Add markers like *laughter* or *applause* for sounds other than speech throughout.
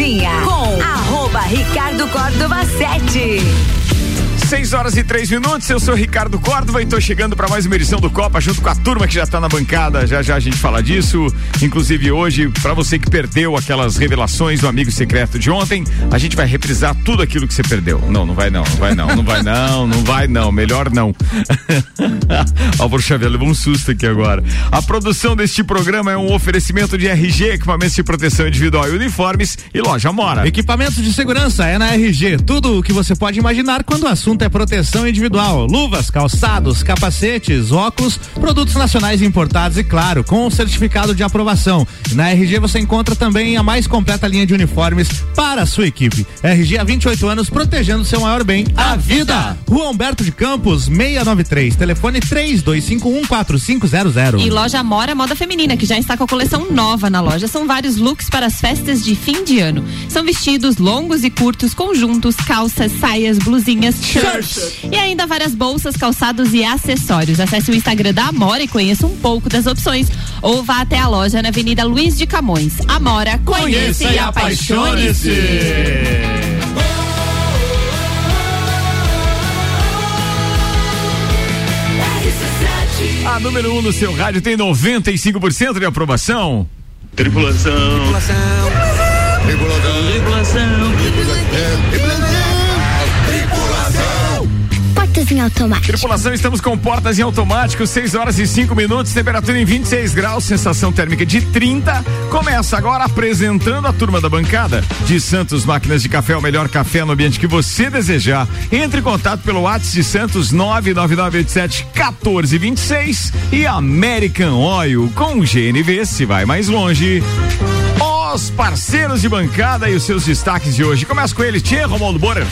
cozinha com arroba Ricardo Córdova 7. 6 horas e três minutos, eu sou Ricardo Córdova e tô chegando para mais uma edição do Copa junto com a turma que já tá na bancada. Já já a gente fala disso. Inclusive hoje, para você que perdeu aquelas revelações do amigo secreto de ontem, a gente vai reprisar tudo aquilo que você perdeu. Não, não vai não, não vai não, não vai não, não vai não, melhor não. *laughs* Álvaro Xavier levou um susto aqui agora. A produção deste programa é um oferecimento de RG, equipamentos de proteção individual e uniformes e loja Mora. Equipamentos de segurança é na RG. Tudo o que você pode imaginar quando o assunto é proteção individual, luvas, calçados, capacetes, óculos, produtos nacionais importados e claro, com certificado de aprovação. Na RG você encontra também a mais completa linha de uniformes para a sua equipe. RG há 28 anos protegendo seu maior bem, a, vida. Rua Humberto de Campos, 693, telefone 32514500. E loja Mora Moda Feminina, que já está com a coleção nova na loja. São vários looks para as festas de fim de ano. São vestidos longos e curtos, conjuntos, calças, saias, blusinhas, e ainda várias bolsas, calçados e acessórios. Acesse o Instagram da Amora e conheça um pouco das opções. Ou vá até a loja na Avenida Luiz de Camões. Amora, conheça, conheça e apaixone-se. A número 1 um no seu rádio tem 95% de aprovação. Tripulação. Tripulação. Tripulação. Tripulação. Tripulação em automático. Tripulação, estamos com portas em automático, 6 horas e 5 minutos, temperatura em 26 graus, sensação térmica de 30. Começa agora apresentando a turma da bancada de Santos Máquinas de Café, o melhor café no ambiente que você desejar. Entre em contato pelo WhatsApp de Santos 99987 1426 e American Oil com GNV se vai mais longe os parceiros de bancada e os seus destaques de hoje. Começa com ele, Tia Romualdo Bora.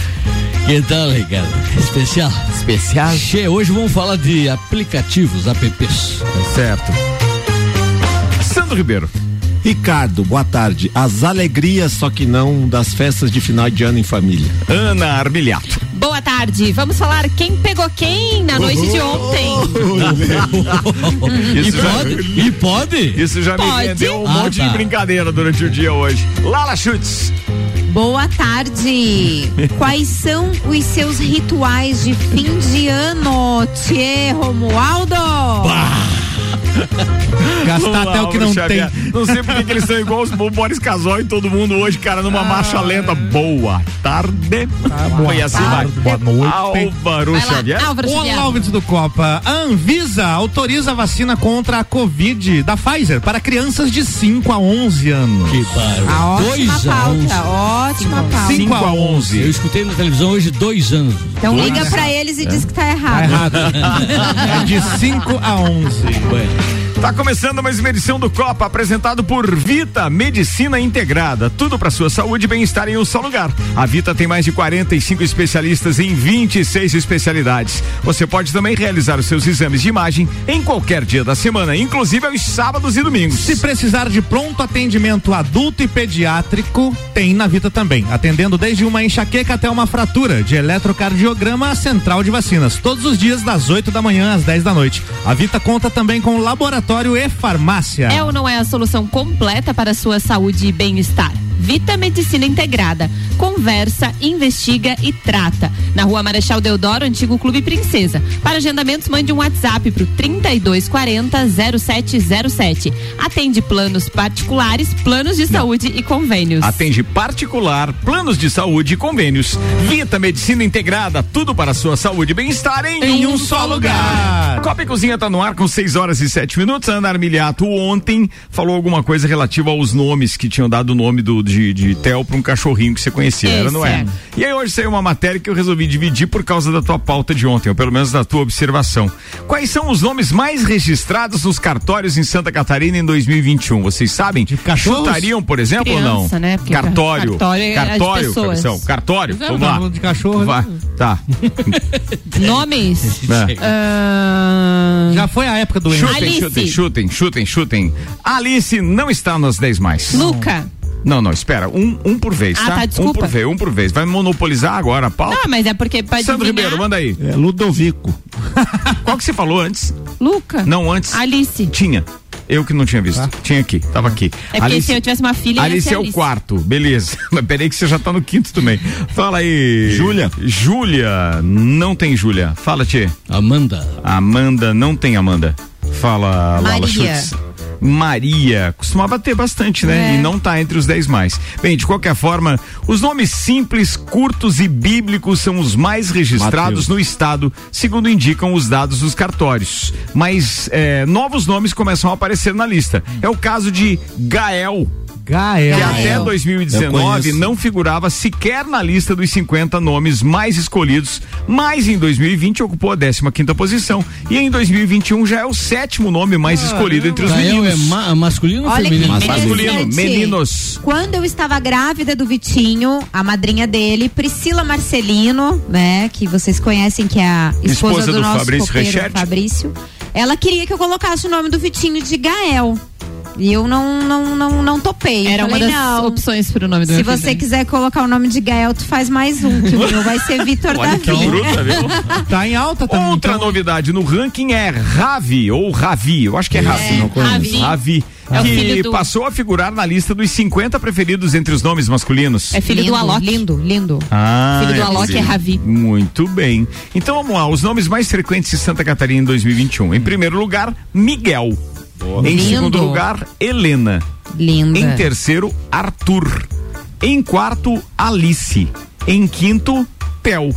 Que tal, Ricardo? Especial. Especial. Che, hoje vamos falar de aplicativos, apps. É certo. Sandro Ribeiro. Ricardo, boa tarde. As alegrias, só que não das festas de final de ano em família. Ana Armiliato. Boa tarde. Vamos falar quem pegou quem na noite de ontem. e, pode? e pode? Isso já pode? me rendeu um ah, monte tá. de brincadeira durante o dia hoje. Lala Chutes. Boa tarde. *laughs* Quais são os seus rituais de fim de ano, Tchê Romualdo? Bah. Gastar até o que não Xavier. tem. Não sei porque que eles são igual os Boris Casol e todo mundo hoje, cara, numa ah. marcha lenta. Boa tarde. Ah, boa Foi assim, tarde. Boa noite. Álvaro Xavier. Álvaro Olá, ouvintes do Copa. A Anvisa autoriza a vacina contra a Covid da Pfizer para crianças de 5 a 11 anos. Que a ótima dois pauta, ótima pauta. 5 a 11. Eu escutei na televisão hoje dois anos. Então dois. liga para eles e é. diz que tá errado. Tá errado. *laughs* é de 5 a 11. Bueno. Tá começando mais uma edição do Copa, apresentado por Vita Medicina Integrada. Tudo para sua saúde e bem-estar em um só lugar. A Vita tem mais de 45 especialistas em 26 especialidades. Você pode também realizar os seus exames de imagem em qualquer dia da semana, inclusive aos sábados e domingos. Se precisar de pronto atendimento adulto e pediátrico, tem na Vita também, atendendo desde uma enxaqueca até uma fratura, de eletrocardiograma a central de vacinas, todos os dias das 8 da manhã às 10 da noite. A Vita conta também com laboratório laboratório e farmácia. É ou não é a solução completa para a sua saúde e bem-estar? Vita Medicina Integrada. Conversa, investiga e trata. Na rua Marechal Deodoro, antigo Clube Princesa. Para agendamentos, mande um WhatsApp para o 3240 0707. Atende planos particulares, planos de saúde e convênios. Atende particular, planos de saúde e convênios. Vita Medicina Integrada, tudo para a sua saúde e bem-estar em, em, um, um, só lugar. lugar. Copa e Cozinha está no ar com 6 horas e 7 minutos. Ana Armiliato ontem falou alguma coisa relativa aos nomes que tinham dado o nome do de, de Theo para um cachorrinho que você conhecia, Esse era, não é? é? E aí hoje saiu uma matéria que eu resolvi dividir por causa da tua pauta de ontem, ou pelo menos da tua observação. Quais são os nomes mais registrados nos cartórios em Santa Catarina em 2021? Vocês sabem? De cachorros? Chutariam, por exemplo, Criança, ou não? Né? cartório. Cartório, é cartório, cartório, cartório. Vamos lá. De cachorro. Vai. Né? Tá. *laughs* Nomes? É. Uh... Já foi a época do chutem, Alice. chutem, chutem, chutem, chutem. Alice não está nos 10 mais. Luca. Não, não, espera. Um, um por vez, ah, tá? tá desculpa. Um por vez, um por vez. Vai monopolizar agora a pauta? Não, mas é porque pode Sandro Ribeiro, manda aí. É Ludovico. *laughs* Qual que você falou antes? Luca. Não, antes. Alice. Tinha. Eu que não tinha visto. Tinha aqui, tava aqui. É porque se eu tivesse uma filha, ia Alice é o Alice. quarto, beleza. *laughs* Mas peraí que você já tá no quinto também. Fala aí. Júlia. Júlia, não tem Júlia. Fala, Tchê. Amanda. Amanda, não tem Amanda. Fala, Lala Maria. Maria, costumava ter bastante, né? É. E não tá entre os 10 mais. Bem, de qualquer forma, os nomes simples, curtos e bíblicos são os mais registrados Mateus. no estado, segundo indicam os dados dos cartórios. Mas é, novos nomes começam a aparecer na lista. É o caso de Gael, Gael. que até Eu 2019 conheço. não figurava sequer na lista dos 50 nomes mais escolhidos, mas em 2020 ocupou a 15 quinta posição e em 2021 já é o sétimo nome mais escolhido entre os Gael é ma masculino ou feminino? Masculino, meninos. Quando eu estava grávida do Vitinho, a madrinha dele, Priscila Marcelino, né, que vocês conhecem que é a esposa, Esposa do, do nosso Fabrício copeiro. Fabrício, ela queria que eu colocasse o nome do Vitinho de Gael. E eu não não não, não topei. Era uma falei, das não. opções pro nome do Se meu filho. você quiser colocar o nome de Gael, tu faz mais um, que o *laughs* meu vai ser Vitor Olha que Davi. bruta, viu? *laughs* Tá em alta também. Outra então. novidade no ranking é Ravi, ou Ravi, eu acho que é Ravi. não conheço. Ravi. Ravi, É que do- passou a figurar na lista dos 50 preferidos entre os nomes masculinos. É filho lindo, do Alok. Lindo, lindo. Ah, Filho do é Alok é Ravi. Muito bem. Então vamos lá, os nomes mais frequentes em Santa Catarina em 2021. Em primeiro lugar, Miguel. Em Lindo. segundo lugar, Helena. Linda. Em terceiro, Arthur. Em quarto, Alice. Em quinto, Pel.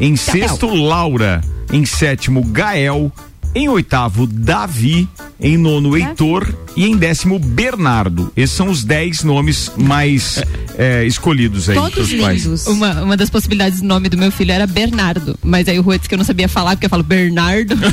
Em sexto, Laura. Em sétimo, Gael. Em oitavo, Davi. Em nono, Heitor. E em décimo, Bernardo. Esses são os dez nomes mais eh, escolhidos aí Todos lindos. Uma, uma das possibilidades do nome do meu filho era Bernardo. Mas aí o Rua disse que eu não sabia falar, porque eu falo Bernardo. *laughs*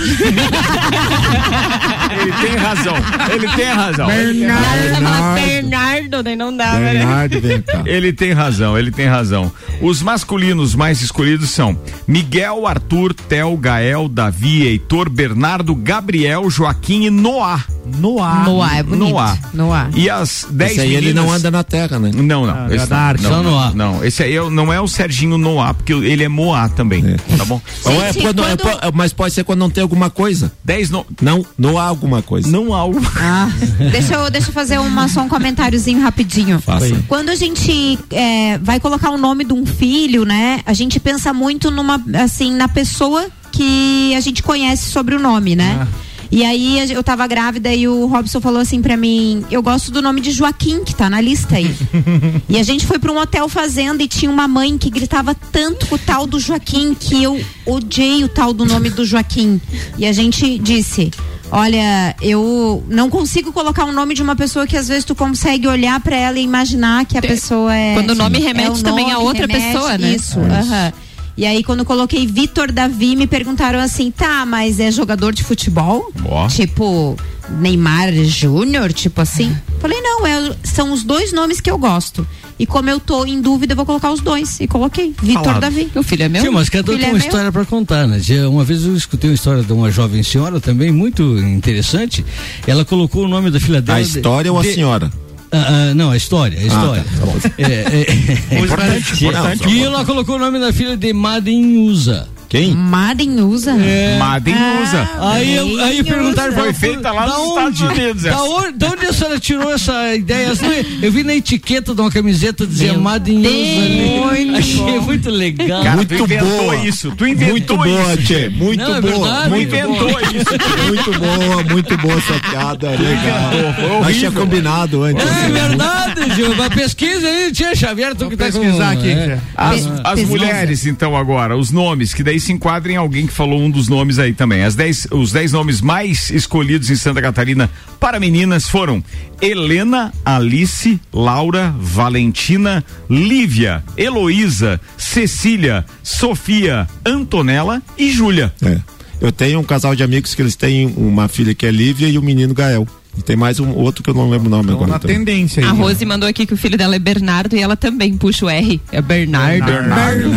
Ele tem razão. Ele tem razão. Fala Bernardo, daí não dá, né? Bernardo, vem cá. Ele tem razão, ele tem razão. Os masculinos mais escolhidos são Miguel, Arthur, Tel, Gael, Davi, Heitor, Bernardo, Gabriel, Joaquim e Noah. Noah. Noah, é bonito. Noah. Noah. E as 10 Esse aí meninas... ele não anda na terra, né? Não, não. Ah, esse é não, Só não, Noah. não, esse aí é- não é o Serginho Noah, porque ele é Moá também. Tá bom? *laughs* É Gente, quando- é quando- mas pode ser quando não tem alguma coisa. 10 no... Não, não há alguma coisa. Não há o... Ah, deixa eu, deixa eu fazer uma, só um comentáriozinho rapidinho. Faça. Quando a gente é, vai colocar o nome de um filho, né? A gente pensa muito numa, assim, na pessoa que a gente conhece sobre o nome, né? E aí eu tava grávida e o Robson falou assim pra mim, eu gosto do nome de Joaquim, que tá na lista aí. *laughs* e a gente foi pra um hotel fazenda e tinha uma mãe que gritava tanto com o tal do Joaquim que eu odiei o tal do nome do Joaquim. E a gente disse, Olha, eu não consigo colocar o nome de uma pessoa que às vezes tu consegue olhar pra ela e imaginar que a pessoa é. Quando o nome remete o também a outra remete, pessoa, né? Isso, aham. E aí, quando eu coloquei Vitor Davi, me perguntaram assim: tá, mas é jogador de futebol? Ó. Tipo, Neymar Júnior? Tipo assim? Falei: não, é- são os dois nomes que eu gosto. E como eu tô em dúvida, eu vou colocar os dois. E coloquei Vitor. Davi. O filho é meu? Sim, mas cada um tem é uma meu? história para contar, né? Já Uma vez eu escutei uma história de uma jovem senhora também muito interessante. Ela colocou o nome da filha dela. A de- história ou a de- senhora? Ah, ah, não, a história, a história. tá, tá bom. É, é, é, Importante, importante. E ela colocou o nome da filha de Madem Usa. Quem? Madden usa? Madem usa. Aí, eu- aí perguntaram pra Foi feita lá da nos onde? Estados Unidos, Da onde, *laughs* da onde a senhora tirou essa ideia? Assim, Eu vi na etiqueta de uma camiseta dizia Meu Madem Usa ali. Deus. Achei muito legal. Cara, Muito tu inventou boa. isso. Tu inventou Muito boa, isso. Tchê. Muito Não, é boa. verdade, muito inventou boa. isso. Muito boa, muito boa essa piada. Legal. Nós tinha combinado antes. É verdade, Gil. Mas pesquisa aí, Tia Xavier, tu Vou que tá com... pesquisar aqui, é. As, as mulheres, então, agora, os nomes, que daí se enquadram em alguém que falou um dos nomes aí também. As dez, os 10 nomes mais escolhidos em Santa Catarina para meninas foram Helena, Alice, Laura, Valentina, Lívia, Heloísa, Cecília, Sofia, Antonella e Júlia. É. Eu tenho um casal de amigos que eles têm uma filha que é Lívia e o menino Gael. E tem mais um outro que eu não lembro o nome Então, agora. na também. tendência aí. A né? Rose mandou aqui que o filho dela é Bernardo e ela também puxa o R. É Bernardo. Bernardo.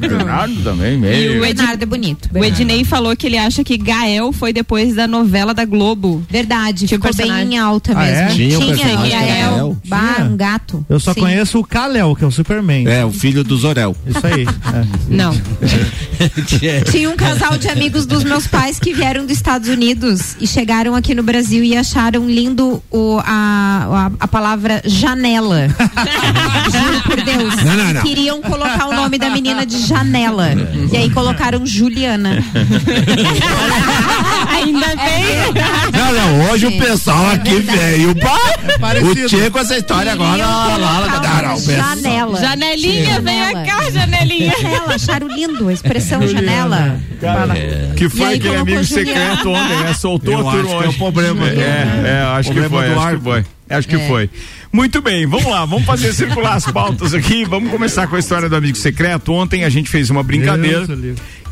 Bernardo também, E meio. o Ed- Bernardo é bonito. O Ednei falou que ele acha que Gael foi depois da novela da Globo. Verdade, Tinha ficou personagem. bem alta Ah, mesmo. é? Tinha Tinha, personagem e a que era El, Gael? bah, Tinha. um gato. Eu só Sim. conheço o Kalel, que é o Superman. É, o filho do Zorel. Isso aí. é. *laughs* Não. *laughs* Tinha um casal de amigos dos meus pais que vieram dos Estados Unidos e chegaram aqui no Brasil e acharam acharam lindo o, a, a, a palavra janela. Juro por Deus. Não, não, não. Queriam colocar o nome da menina de janela. E aí colocaram Juliana. Ainda bem. Não, não, hoje o pessoal aqui veio pra. parecido. O Tchê com essa história agora. Lá, lá, lá, janela. Janelinha, vem cá, janelinha. Janela, acharam lindo a expressão janela. Fala. Que E foi aquele amigo Juliana. secreto ontem, né? Soltou Eu a turma acho que é o problema do- É, é, acho que foi, acho que foi. Acho que foi. Muito bem, vamos lá, vamos fazer *laughs* circular as pautas aqui. Vamos começar com a história do amigo secreto. Ontem a gente fez uma brincadeira.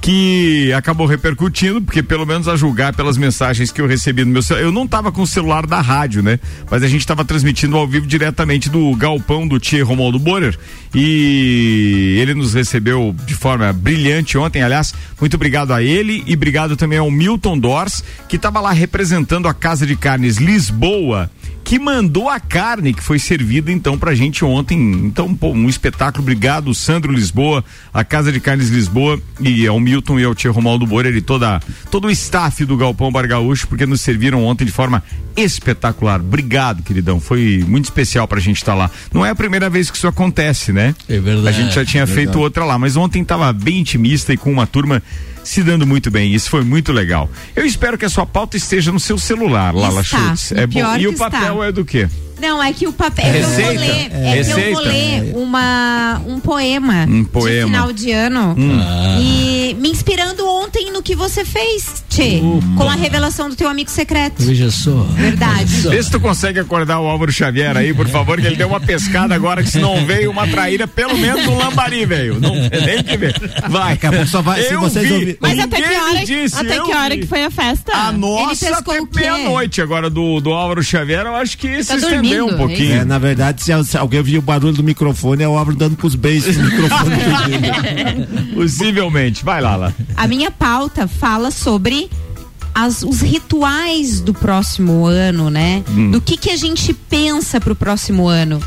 Que acabou repercutindo, porque pelo menos a julgar pelas mensagens que eu recebi no meu celular. Eu não tava com o celular da rádio, né? Mas a gente tava transmitindo ao vivo diretamente do galpão do Tia Romualdo Borer. E ele nos recebeu de forma brilhante ontem, aliás. Muito obrigado a ele e obrigado também ao Milton Dors, que estava lá representando a Casa de Carnes Lisboa que mandou a carne que foi servida então pra gente ontem. Então, pô, um espetáculo. Obrigado, Sandro Lisboa, a Casa de Carnes Lisboa e ao Milton e ao Tia Romaldo Borer e toda, todo o staff do Galpão Bar Gaúcho, porque nos serviram ontem de forma espetacular. Obrigado, queridão. Foi muito especial pra gente estar lá. Não é a primeira vez que isso acontece, né? É verdade. A gente já tinha feito outra lá, mas ontem tava bem intimista e com uma turma se dando muito bem. Isso foi muito legal. Eu espero que a sua pauta esteja no seu celular, Lala Está. Schultz. É bom. E o que está. papel é do quê? Não, é que o papel. É que eu vou Receita? ler, é que eu vou ler uma, um poema, Um poema. de final de ano. Ah. E me inspirando ontem no que você fez, Tchê, com a revelação do teu amigo secreto. Veja só. Verdade. Vê se tu consegue acordar o Álvaro Xavier aí, por favor, que ele deu uma pescada agora, que se não veio uma traíra, pelo menos um lambari veio. Não tem que ver. Vai. Daqui a pouco só vai- se Eu vocês vi. Mas até que hora, disse, até que hora vi. que foi a festa? A nossa até meia-noite agora do, do Álvaro Xavier, eu acho que se Tá um pouquinho. É, na verdade, se, se alguém ouvir o barulho do microfone, é o Álvaro dando pros beijos no microfone. *laughs* Possivelmente. Vai lá, lá. A minha pauta fala sobre as- os rituais do próximo ano, né? Do que, que a gente pensa pro próximo ano.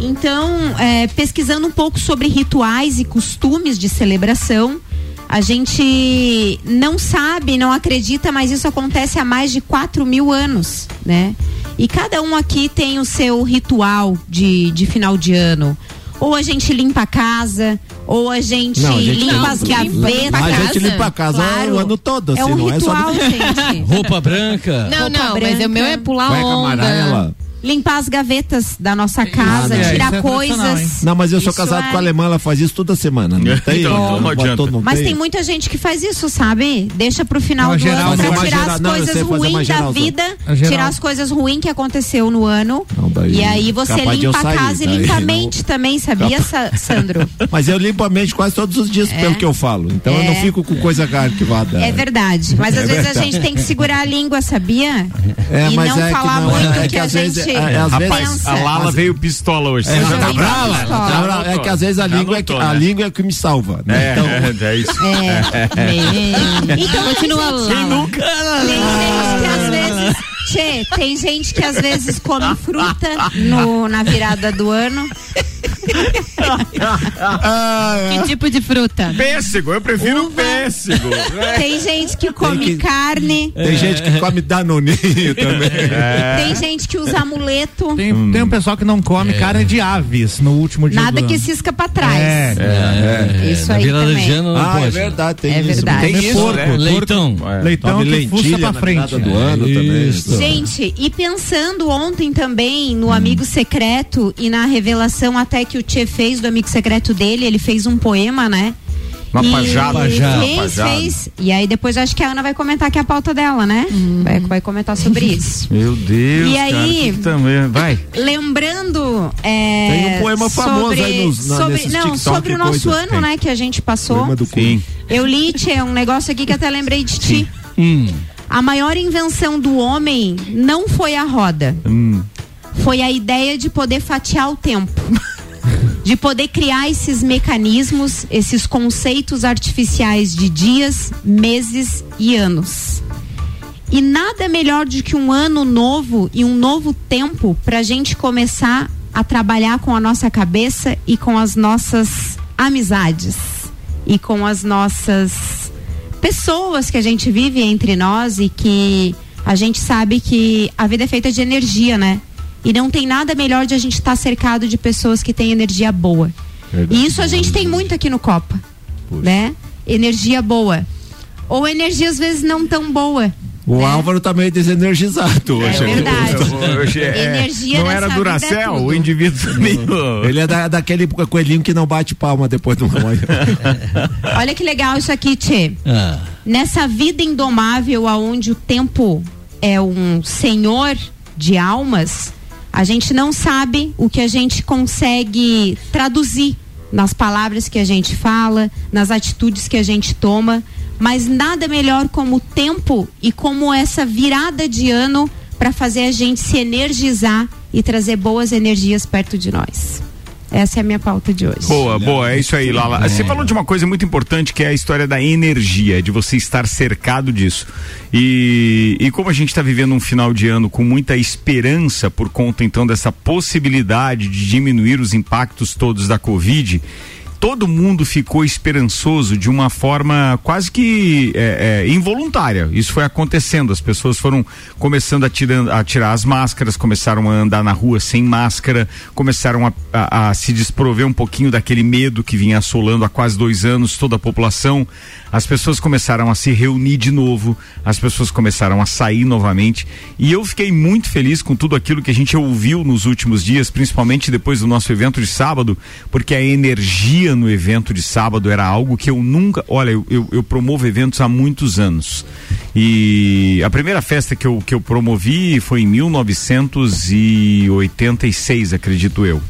Então, é, pesquisando um pouco sobre rituais e costumes de celebração, a gente não sabe, não acredita, mas isso acontece há mais de 4 mil anos, né? E cada um aqui tem o seu ritual de, de final de ano. Ou a gente limpa a casa, ou a gente, Não, a gente limpa não, as gavetas. limpa a gente limpa a casa Claro. o ano todo, É assim, um não é só. ritual, gente. *laughs* Roupa branca. Não, Roupa não, mas branca. o meu é pular Cueca onda. amarela. Limpar as gavetas da nossa casa, Ah, não. tirar é coisas. hein? Não, mas eu sou Isso casado é- com a alemã, ela faz isso toda semana. Não tem? Então, não adianta. botou- não Mas tem muita gente que faz isso, sabe? Deixa pro final Uma do geral, ano pra tirar geral- as não, coisas ruins da vida, geral. tirar as coisas ruins que aconteceu no ano. Não, daí- e aí você capaz limpa a sair, casa e limpa a não- mente também, sabia, Sa- Sandro? *laughs* Mas eu limpo a mente quase todos os dias, pelo que eu falo. Então eu não É. fico com coisa arquivada. É verdade. Mas às É vezes a gente tem que segurar a língua, sabia? É, e mas não é falar não, muito é que, a gente vezes- é, é, às vezes- Rapaz, a Lala veio pistola hoje. É, Você já tá brava? Tá brava. É que às vezes a Já língua, é que, anotou, a né? língua é que me salva. né? É, Então, é, é isso. É. *laughs* Então, Continua lá. Quem nunca? Tem gente que às vezes. Tchê, tem gente que às vezes come fruta no, na virada do ano. *laughs* Que tipo de fruta? Pêssego, eu prefiro Uva. pêssego. né? *laughs* Tem gente que come que- carne. Tem gente que come danoninho *laughs* também. Tem gente que usa amuleto. Tem, tem um pessoal que não come carne de aves no último dia Nada do que ano. cisca pra trás. É. É, Isso na aí também. Ah, é pode. verdade, tem É isso. verdade. Tem isso, porco, né? Leitão. Leitão Come que fuça pra na frente. do ano também. Isso. Gente, e pensando ontem também no amigo secreto e na revelação até que o Tchê fez do amigo secreto dele, ele fez um poema, né? Uma E pajada. Pajada. Fez, Pajada. fez. E aí depois acho que a Ana vai comentar que é a pauta dela, né? Vai, vai comentar sobre *laughs* isso. Meu Deus, E cara, aí- que que também. Vai. Lembrando. é, Tem um poema famoso sobre, aí nos- na- sobre, Não, TikTok sobre o nosso coisa. ano, Tem. né? Que a gente passou. Poema do cu. Sim. Eu li, Tchê, um negócio aqui que até lembrei de ti. Hum. A maior invenção do homem não foi a roda. Foi a ideia de poder fatiar o tempo. *laughs* *laughs* De poder criar esses mecanismos, esses conceitos artificiais de dias, meses e anos. E nada melhor do que um ano novo e um novo tempo para a gente começar a trabalhar com a nossa cabeça e com as nossas amizades e com as nossas pessoas que a gente vive entre nós e que a gente sabe que a vida é feita de energia, né? E não tem nada melhor de a gente estar cercado de pessoas que têm energia boa. E isso a gente tem muito aqui no Copa, né? Energia boa. Ou energia às vezes não tão boa. O né? Álvaro tá meio desenergizado hoje. É verdade. *laughs* Hoje é- Energia não era vida é o indivíduo meio. Ele é da- daquele coelhinho que não bate palma depois do banho. *laughs* Olha que legal isso aqui, Tchê. Ah, Nessa vida indomável aonde o tempo é um senhor de almas, a gente não sabe o que a gente consegue traduzir nas palavras que a gente fala, nas atitudes que a gente toma, mas nada melhor como o tempo e como essa virada de ano para fazer a gente se energizar e trazer boas energias perto de nós. Essa é a minha pauta de hoje. Boa, boa, é isso aí, Lala. Você falou de uma coisa muito importante que é a história da energia, de você estar cercado disso. E, e como a gente está vivendo um final de ano com muita esperança por conta então dessa possibilidade de diminuir os impactos todos da Covid. Todo mundo ficou esperançoso de uma forma quase que é, é, involuntária. Isso foi acontecendo. As pessoas foram começando a, tirar- a tirar as máscaras, começaram a andar na rua sem máscara, começaram a, a- a se desprover um pouquinho daquele medo que vinha assolando há quase dois anos toda a população. As pessoas começaram a se reunir de novo, as pessoas começaram a sair novamente. E eu fiquei muito feliz com tudo aquilo que a gente ouviu nos últimos dias, principalmente depois do nosso evento de sábado, porque a energia no evento de sábado era algo que eu nunca. Olha, eu, eu, eu promovo eventos há muitos anos. E a primeira festa que eu, que eu promovi foi em 1986, acredito eu.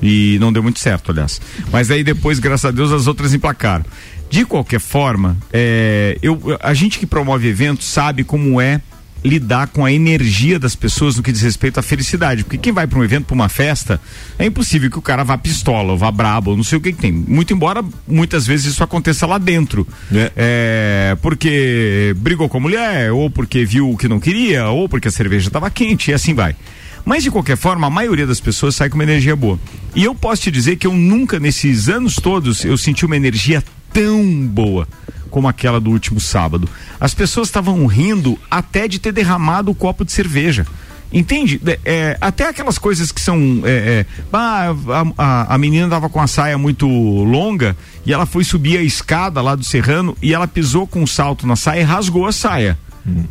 E não deu muito certo, aliás. Mas aí depois, graças a Deus, as outras emplacaram. De qualquer forma, é, eu, a gente que promove eventos sabe como é lidar com a energia das pessoas no que diz respeito à felicidade. Porque quem vai para um evento, para uma festa, é impossível que o cara vá pistola, ou vá brabo, ou não sei o que, que tem. Muito embora muitas vezes isso aconteça lá dentro. É, porque brigou com a mulher, ou porque viu o que não queria, ou porque a cerveja estava quente, e assim vai. Mas de qualquer forma, a maioria das pessoas sai com uma energia boa. E eu posso te dizer que eu nunca, nesses anos todos, eu senti uma energia tão boa como aquela do último sábado. As pessoas estavam rindo até de ter derramado o copo de cerveja. Entende? É, até aquelas coisas que são. É, é, a, a, a menina tava com a saia muito longa e ela foi subir a escada lá do serrano e ela pisou com um salto na saia e rasgou a saia.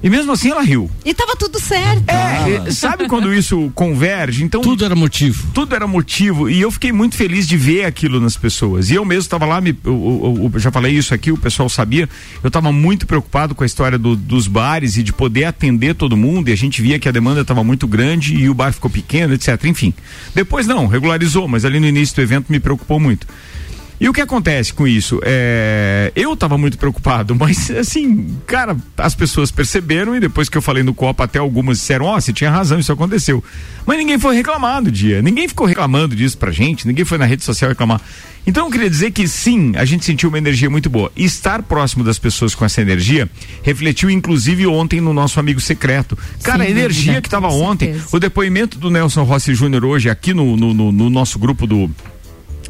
E mesmo assim ela riu. E tava tudo certo. É, sabe *laughs* quando isso converge? Então tudo era motivo. tudo era motivo e eu fiquei muito feliz de ver aquilo nas pessoas. E eu mesmo estava lá, me, eu, eu- eu já falei isso aqui, o pessoal sabia. Eu estava muito preocupado com a história do- dos bares e de poder atender todo mundo. E a gente via que a demanda estava muito grande e o bar ficou pequeno, etc. Enfim. Depois não, regularizou, mas ali no início do evento me preocupou muito. E o que acontece com isso? É, eu estava muito preocupado, *laughs* mas assim, cara, as pessoas perceberam e depois que eu falei no Copa, até algumas disseram: Ó, você tinha razão, isso aconteceu. Mas ninguém foi reclamar do dia, ninguém ficou reclamando disso pra gente, ninguém foi na rede social reclamar. Então eu queria dizer que sim, a gente sentiu uma energia muito boa. E estar próximo das pessoas com essa energia refletiu inclusive ontem no nosso amigo secreto. Cara, Sem a energia que estava ontem, o depoimento do Nelson Rossi Júnior hoje aqui no, no, no- no nosso grupo do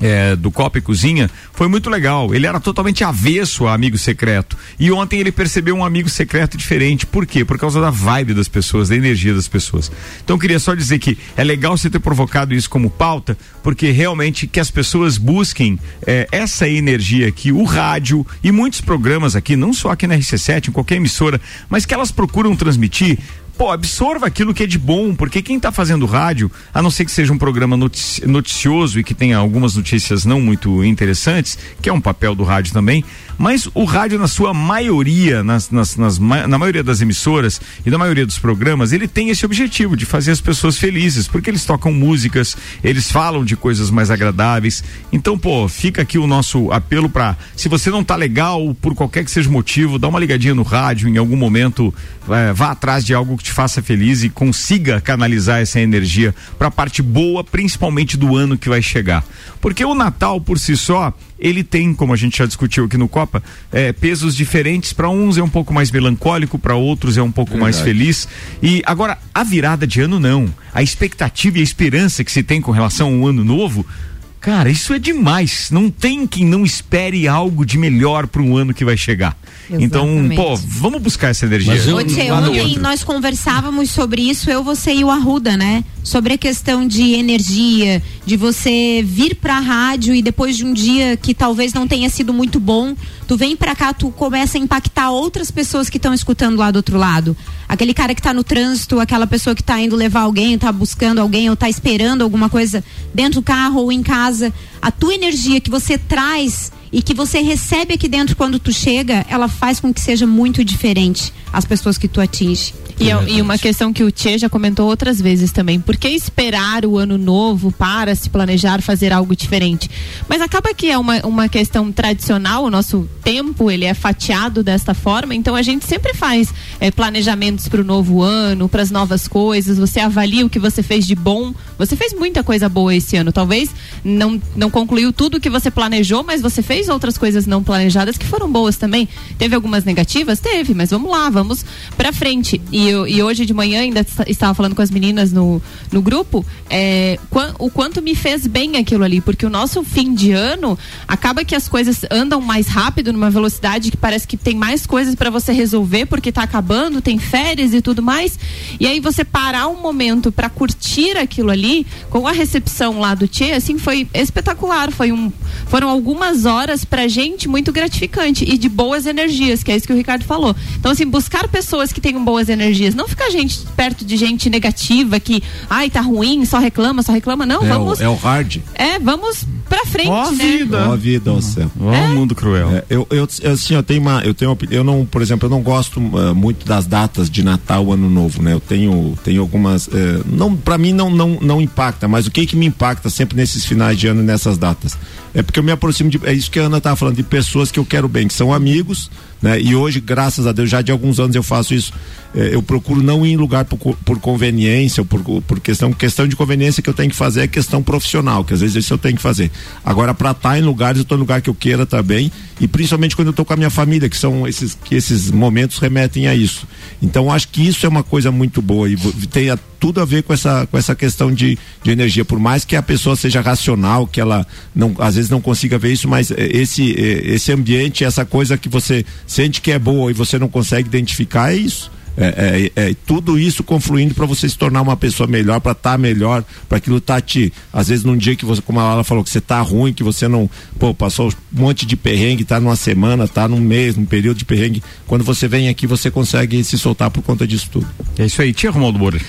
é, do Copa e Cozinha foi muito legal. Ele era totalmente avesso a amigo secreto. E ontem ele percebeu um amigo secreto diferente. Por quê? Por causa da vibe das pessoas, da energia das pessoas. Então queria só dizer que é legal você ter provocado isso como pauta, porque realmente que as pessoas busquem é, essa energia que o rádio e muitos programas aqui, não só aqui na RC7, em qualquer emissora, mas que elas procuram transmitir pô, absorva aquilo que é de bom, porque quem está fazendo rádio, a não ser que seja um programa notici- noticioso e que tenha algumas notícias não muito interessantes, que é um papel do rádio também, mas o rádio, na sua maioria, nas, nas- nas na maioria das emissoras e na maioria dos programas, ele tem esse objetivo de fazer as pessoas felizes, porque eles tocam músicas, eles falam de coisas mais agradáveis. Então, pô, fica aqui o nosso apelo para, se você não tá legal, por qualquer que seja o motivo, dá uma ligadinha no rádio, em algum momento, é, vá atrás de algo que te faça feliz e consiga canalizar essa energia para a parte boa, principalmente do ano que vai chegar. Porque o Natal por si só, ele tem, como a gente já discutiu aqui no Copa, é, pesos diferentes. Para uns é um pouco mais melancólico, para outros é um pouco mais feliz. E agora, a virada de ano não. A expectativa e a esperança que se tem com relação ao ano novo Cara, isso é demais. Não tem quem não espere algo de melhor para um ano que vai chegar. Então, Exatamente. pô, vamos buscar essa energia. Mas eu- Ô, Tchê, ontem nós conversávamos sobre isso, eu, você e o Arruda, né? Sobre a questão de energia, de você vir pra rádio e depois de um dia que talvez não tenha sido muito bom, tu vem pra cá, tu começa a impactar outras pessoas que estão escutando lá do outro lado. Aquele cara que tá no trânsito, aquela pessoa que tá indo levar alguém, tá buscando alguém ou tá esperando alguma coisa dentro do carro ou em casa. A tua energia que você traz e que você recebe aqui dentro quando tu chega, ela faz com que seja muito diferente as pessoas que tu atinge. E, é- e uma questão que o Tchê já comentou outras vezes também. Por que esperar o ano novo para se planejar fazer algo diferente? Mas acaba que é uma, uma questão tradicional, o nosso tempo ele é fatiado desta forma, então a gente sempre faz eh, planejamentos para o novo ano, para as novas coisas, você avalia o que você fez de bom. Você fez muita coisa boa esse ano. Talvez não, não concluiu tudo o que você planejou, mas você fez outras coisas não planejadas que foram boas também. Teve algumas negativas? Teve, mas vamos lá, vamos pra frente. E, eu- e hoje de manhã ainda est- estava falando com as meninas no, no grupo é, o quanto me fez bem aquilo ali, porque o nosso fim de ano acaba que as coisas andam mais rápido, numa velocidade que parece que tem mais coisas para você resolver, porque tá acabando, tem férias e tudo mais. E aí você parar um momento para curtir aquilo ali, com a recepção lá do Tchê, assim, foi espetacular. Foi um, foram algumas horas pra gente muito gratificante e de boas energias, que é isso que o Ricardo falou. Então, assim, buscar pessoas que tenham boas energias, não ficar gente perto de gente negativa que, ai, tá ruim, só reclama, só reclama. Não, É, vamos. o, é o hard. É, vamos pra frente, Ó a né? vida. Ó a vida, ó céu. Ó o mundo cruel. É, eu, eu, assim, eu tenho uma, eu tenho, uma eu não, por exemplo, eu não gosto ah, muito das datas de Natal, Ano Novo, né? Eu tenho, tenho algumas, eh, não, para mim não, não, não impacta, mas o que que me impacta sempre nesses finais de ano, nessas datas, é porque eu me aproximo de, é isso que a Ana tava falando, de pessoas que eu quero bem, que são amigos, né? E hoje, graças a Deus, já de alguns anos eu faço isso. Eh, eu procuro não ir em lugar por, por conveniência, ou por, por questão, questão de conveniência que eu tenho que fazer é questão profissional, que às vezes isso eu tenho que fazer. Agora, para estar em lugares, eu tô em lugar que eu queira também, e principalmente quando eu tô com a minha família, que são esses, que esses momentos remetem a isso. Então, acho que isso é uma coisa muito boa e tem a- tudo a ver com essa, com essa questão de, de energia. Por mais que a pessoa seja racional, que ela não, às vezes não consiga ver isso, mas eh, esse, eh, esse ambiente, essa coisa que você sente que é boa e você não consegue identificar, é isso. É, é- é tudo isso confluindo para você se tornar uma pessoa melhor, para estar melhor, para aquilo tá te, às vezes num dia que você, como a Lala falou, que você tá ruim, que você não, pô, passou um monte de perrengue, tá numa semana, tá num mês, num período de perrengue, quando você vem aqui você consegue se soltar por conta disso tudo. É isso aí, tia Romualdo Moura.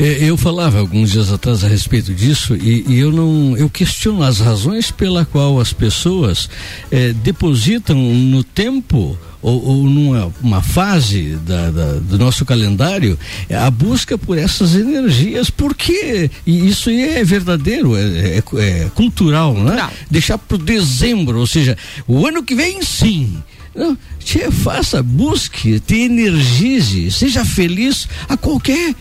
É, Eu falava alguns dias atrás a respeito disso e, e eu não eu questiono as razões pela qual as pessoas eh, depositam no tempo ou, ou numa uma fase da, da- do nosso calendário eh, a busca por essas energias. Porque e isso é verdadeiro é, é- é cultural né? Cultural. deixar para dezembro ou seja o ano que vem sim. Não, tchê, faça, busque, te energize, seja feliz a qualquer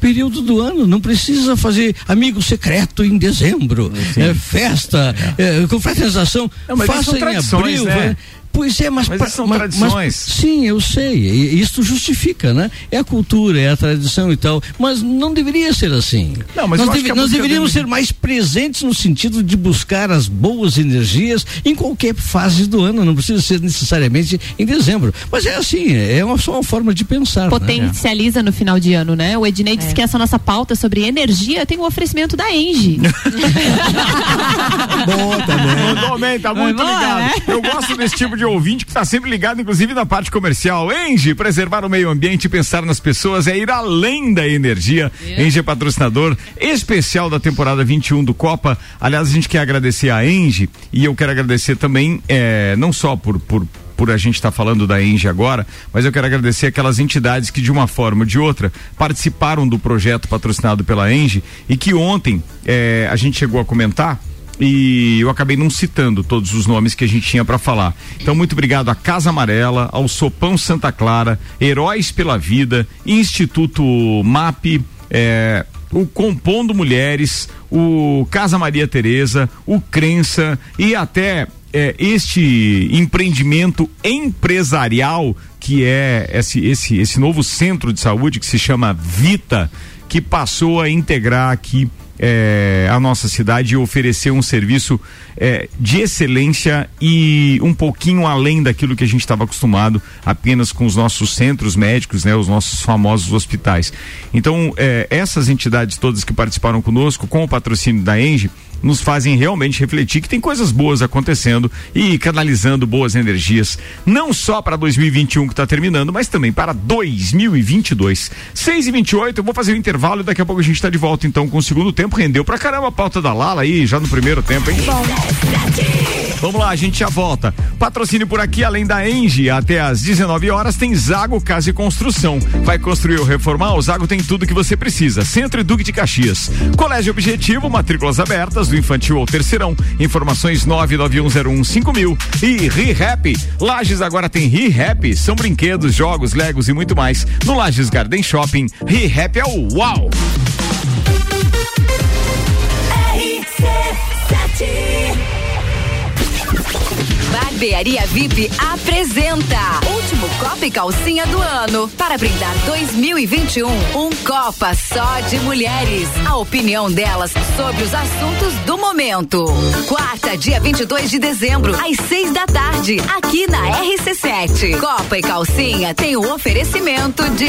período do ano, não precisa fazer amigo secreto em dezembro, é, festa, é, confraternização, Não, mas isso faça em abril. né? Pois é, mas, Mas pra- são mas- tradições. mas- sim, eu sei. E, isso justifica, né? É a cultura, é a tradição e tal. Mas não deveria ser assim. Não, mas nós a nós deveríamos deve- ser mais presentes no sentido de buscar as boas energias em qualquer fase do ano. Não precisa ser necessariamente em dezembro. Mas é assim, é uma, só uma forma de pensar. né? Potencializa no final de ano, né? O Ednei disse que essa nossa pauta sobre energia tem o oferecimento da Engie. *laughs* *laughs* Boa também. Mandou bem, tá muito boa, ligado. né? Eu gosto desse tipo de ouvinte que tá sempre ligado, inclusive na parte comercial. Engie, preservar o meio ambiente e pensar nas pessoas é ir além da energia. Engie é patrocinador especial da temporada 21 do Copa. Aliás, a gente quer agradecer a Engie e eu quero agradecer também, eh, não só por, por por a gente estar falando da Engie agora, mas eu quero agradecer aquelas entidades que de uma forma ou de outra participaram do projeto patrocinado pela Engie e que ontem eh, a gente chegou a comentar e eu acabei não citando todos os nomes que a gente tinha para falar. Então, muito obrigado à Casa Amarela, ao Sopão Santa Clara, Heróis pela Vida, Instituto MAP, eh, o Compondo Mulheres, o Casa Maria Tereza, o Crença e até eh, este empreendimento empresarial que é esse, esse, esse novo centro de saúde que se chama Vita, que passou a integrar aqui é, a nossa cidade e oferecer um serviço é, de excelência e um pouquinho além daquilo que a gente estava acostumado apenas com os nossos centros médicos, né, os nossos famosos hospitais. Então, é, essas entidades todas que participaram conosco, com o patrocínio da Enge, nos fazem realmente refletir que tem coisas boas acontecendo e canalizando boas energias, não só para 2021 que está terminando, mas também para 2022. 6 e 28 eu vou fazer o um intervalo e daqui a pouco a gente está de volta então com o segundo tempo. Rendeu pra caramba a pauta da Lala aí, já no primeiro tempo, hein? Bom. Vamos lá, a gente já volta. Patrocínio por aqui, além da Engie, até às 19 horas tem Zago Casa e Construção. Vai construir ou reformar? O Zago tem tudo que você precisa. Centro e Duque de Caxias. Colégio Objetivo, matrículas abertas do infantil ao terceirão. Informações 991015000 mil. E ReHap. Lages agora tem ReHap. São brinquedos, jogos, legos e muito mais. No Lages Garden Shopping, ReHap é o uau! Barbearia VIP apresenta último Copa e Calcinha do ano para brindar 2021 um Copa só de mulheres. A opinião delas sobre os assuntos do momento. Quarta, dia 22 de dezembro, às seis da tarde, aqui na RC7. Copa e Calcinha tem o oferecimento de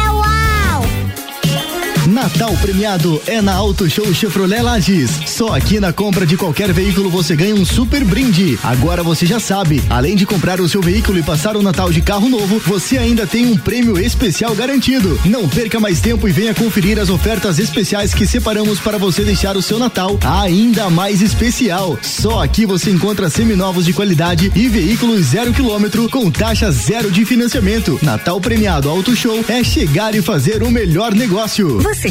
Natal premiado é na Auto Show Chevrolet Lages. Só aqui na compra de qualquer veículo você ganha um super brinde. Agora você já sabe, além de comprar o seu veículo e passar o Natal de carro novo, você ainda tem um prêmio especial garantido. Não perca mais tempo e venha conferir as ofertas especiais que separamos para você deixar o seu Natal ainda mais especial. Só aqui você encontra seminovos de qualidade e veículos zero quilômetro com taxa zero de financiamento. Natal premiado Auto Show é chegar e fazer o melhor negócio. Você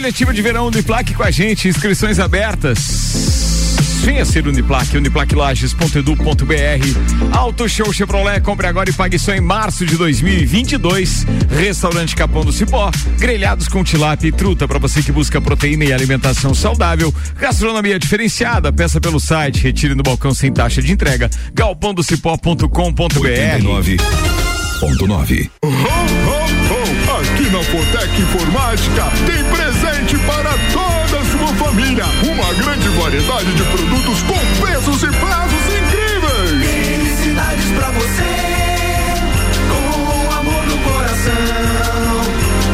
Seletivo de verão Uniplac com a gente, inscrições abertas. Venha ser Uniplac, uniplaclages.edu.br. Auto Show Chevrolet, compre agora e pague só em março de 2022. Restaurante Capão do Cipó, grelhados com tilápia e truta para você que busca proteína e alimentação saudável. Gastronomia diferenciada, peça pelo site, retire no balcão sem taxa de entrega. galpondocipó.com.br. 89.9 Aqui na Fortec Informática tem presente para toda a sua família. Uma grande variedade de produtos com preços e prazos incríveis. Felicidades pra você, com amor no coração.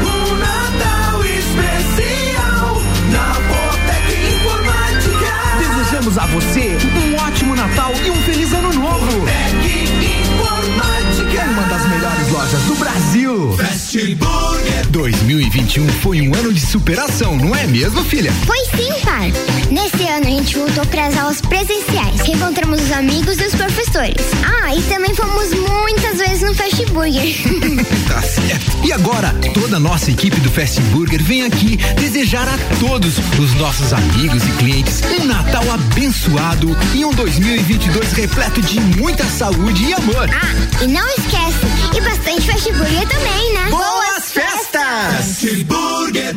Um Natal especial na Fortec Informática. Desejamos a você um ótimo Natal e um feliz ano novo. Fortec Informática. Uma das melhores lojas do Brasil. Fast Burger. 2021 foi um ano de superação, não é mesmo, filha? Foi sim, pai. Nesse ano a gente voltou para as aulas presenciais. Reencontramos os amigos e os professores. Ah, e também fomos muitas vezes no Fast Burger. *laughs* tá certo. E agora, toda a nossa equipe do Fast Burger vem aqui desejar a todos os nossos amigos e clientes um Natal abençoado e um 2022 repleto de muita saúde e amor. Ah, e não esquece, e bastante Fast Burger também, né? Boas festas! Fast Burger.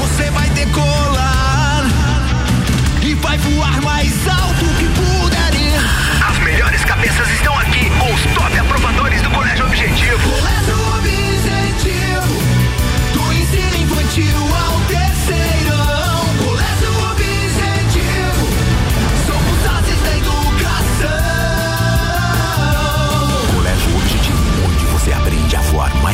Você vai decolar e vai voar mais alto que puder ir. As melhores cabeças estão aqui com os top aprovadores do Colégio Objetivo. Colégio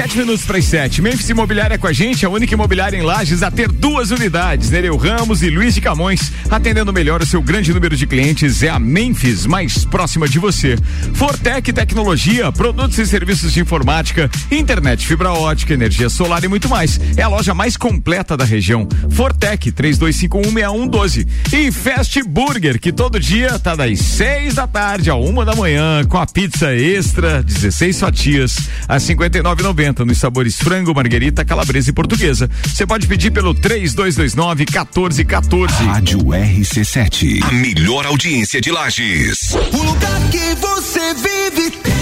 27 minutos para as 7. Memphis Imobiliária com a gente, a única imobiliária em Lages a ter duas unidades. Nereu Ramos e Luiz de Camões. Atendendo melhor o seu grande número de clientes, é a Memphis mais próxima de você. Fortec Tecnologia, produtos e serviços de informática, internet, fibra ótica, energia solar e muito mais. É a loja mais completa da região. Fortec 32516112. E Fast Burger, que todo dia tá das 6 da tarde a uma da manhã, com a pizza extra, 16 fatias, a 59,90 nos sabores frango, marguerita, calabresa e portuguesa. Você pode pedir pelo 3229 1414. Rádio RC7. A melhor audiência de Lages. O lugar que você vive tem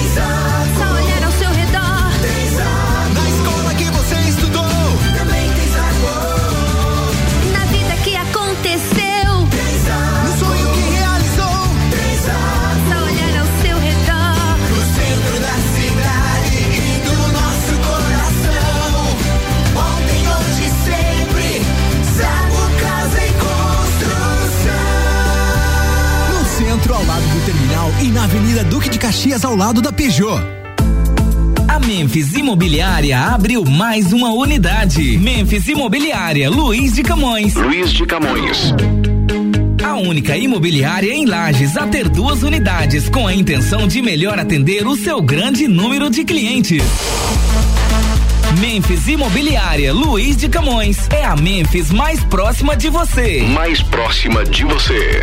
e na Avenida Duque de Caxias, ao lado da Peugeot. A Memphis Imobiliária abriu mais uma unidade. Memphis Imobiliária, Luiz de Camões. Luiz de Camões. A única imobiliária em Lages a ter duas unidades com a intenção de melhor atender o seu grande número de clientes. Memphis Imobiliária Luiz de Camões é a Memphis mais próxima de você. Mais próxima de você.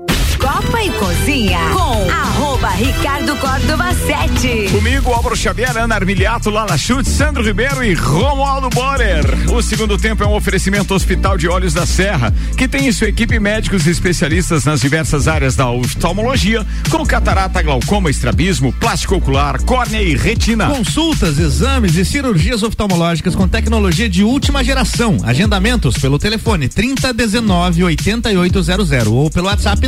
Спасибо. Cozinha com arroba Ricardo Córdova 7. Comigo, Álvaro Xavier, Ana Armiliato, Lala Chute, Sandro Ribeiro e Romualdo Borer. O segundo tempo é um oferecimento Hospital de Olhos da Serra, que tem em sua equipe médicos e especialistas nas diversas áreas da oftalmologia, como catarata, glaucoma, estrabismo, plástico ocular, córnea e retina. Consultas, exames e cirurgias oftalmológicas com tecnologia de última geração. Agendamentos pelo telefone 3019 8800 ou pelo WhatsApp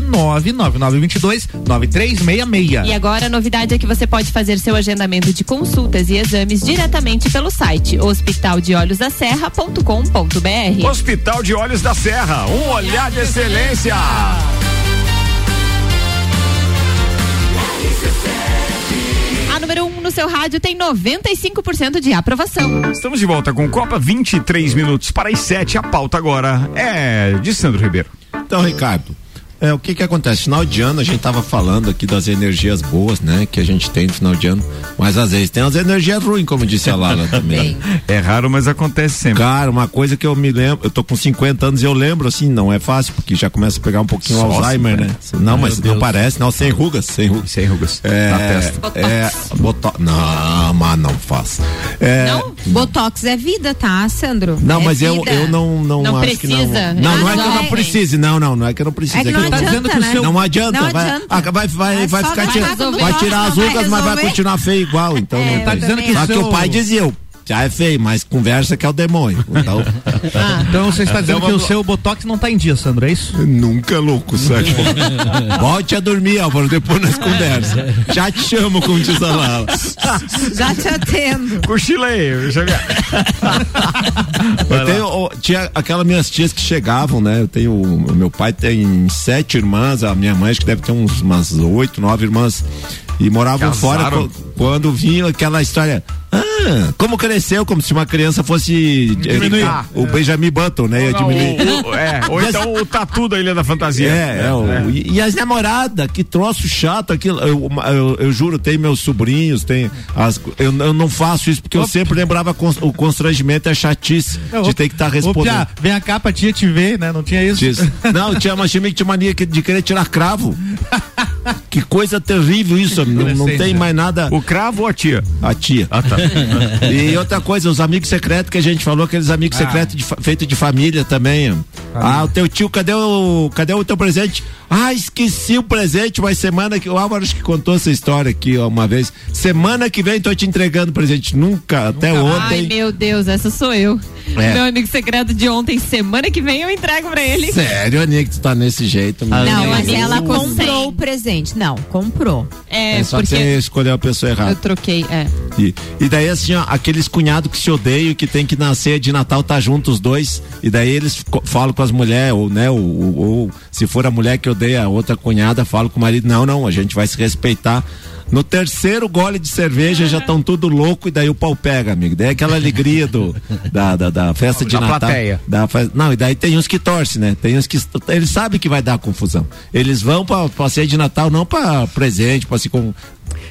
99922 9366. E agora a novidade é que você pode fazer seu agendamento de consultas e exames diretamente pelo site hospitaldeolhosdaserra.com.br. Hospital de Olhos da Serra, um olhar de excelência. A número 1 um no seu rádio tem 95% de aprovação. Estamos de volta com Copa 23 minutos para as 7. A pauta agora é de Sandro Ribeiro. Então, Ricardo, é, o que que acontece? Final de ano a gente tava falando aqui das energias boas, né? Que a gente tem no final de ano, mas às vezes tem as energias ruins, como disse a Lala *laughs* também. É raro, mas acontece sempre. Cara, uma coisa que eu me lembro, eu tô com 50 anos e eu lembro assim, não é fácil, porque já começa a pegar um pouquinho Só Alzheimer, assim, né? né? Não, Meu mas não Deus. parece, não, sem rugas, sem rugas. Sem rugas. É, Na testa. É, botox. Não, mas não faz. É, Não? Botox é vida, tá, Sandro? Não, É mas eu, vida. eu não, não, Não acho que não. precisa. Não, não é que eu Ah, não é. precise, não, não, não é que eu não precise. É que não adianta, dizendo que o né? seu- Não adianta, Não vai, adianta. ah, vai, vai, É vai ficar vai tira- resolver. vai tirar as rugas, mas vai continuar feio igual, então É, não tá tem. dizendo que Só o que seu- o pai dizia, o já é feio, mas conversa que é o demônio. Então, *laughs* Então você está dizendo Então que o seu botox não tá em dia, Sandro, é isso? Nunca louco, Sérgio. *laughs* Volte a dormir, Álvaro, depois nós conversa. Já te chamo, como diz a Lala. *laughs* Já te atendo. Cochila aí, já... Eu tenho, tinha aquelas minhas tias que chegavam, né? Eu tenho, meu pai tem sete irmãs, a minha mãe acho que deve ter uns, umas oito, nove irmãs. E moravam Casaram? fora quando vinha aquela história. Ah, como cresceu, como se uma criança fosse Diminuir. eh, o Benjamin Button, né? Ia Não, diminuir. o- o- é, *laughs* ou então o tatu da Ilha da Fantasia. É, é, o- E, e as namoradas, que troço chato aquilo. Eu, eu, eu juro, tem meus sobrinhos, tem as, eu, eu não faço isso porque eu sempre lembrava o constrangimento e a chatice de ter que estar Ô, respondendo. Pia, vem a capa, tia te ver, né? Não tinha isso? Diz. Não, tinha uma time que tinha mania de querer tirar cravo. *laughs* Que coisa terrível isso, não, não tem mais nada. O cravo ou a tia? A tia. Ah, tá. *laughs* E outra coisa, os amigos secretos que a gente falou, aqueles amigos Ah. secretos de fa- feito de família também. Ah, o teu tio, cadê o, cadê o teu presente? Ah, esqueci o presente, mas semana que o Álvaro acho que contou essa história aqui ó, uma vez. Semana que vem tô te entregando presente. Nunca, até Ai, ontem. meu Deus, essa sou eu. É. Meu amigo secreto de ontem, semana que vem eu entrego pra ele. Sério, Aninha, que tu tá nesse jeito. Não, mas ela comprou o presente. Não, comprou. É, É só que porque você escolheu a pessoa errada. eu troquei, é. E, e daí assim, ó, aqueles cunhados que se odeiam que tem que na ceia de Natal tá junto os dois, e daí eles falam com as mulheres, ou né, ou, ou- ou se for a mulher que odeia a outra cunhada, fala com o marido, não, não, a gente vai se respeitar. No terceiro gole de cerveja já estão tudo louco e daí o pau pega, amigo. Daí é aquela alegria do, *laughs* da, da, da festa de Da Natal. plateia. Da não, e daí tem uns que torcem, né? Tem uns que eles sabem que vai dar confusão. Eles vão pra, pra ceia de Natal não pra presente, pra se com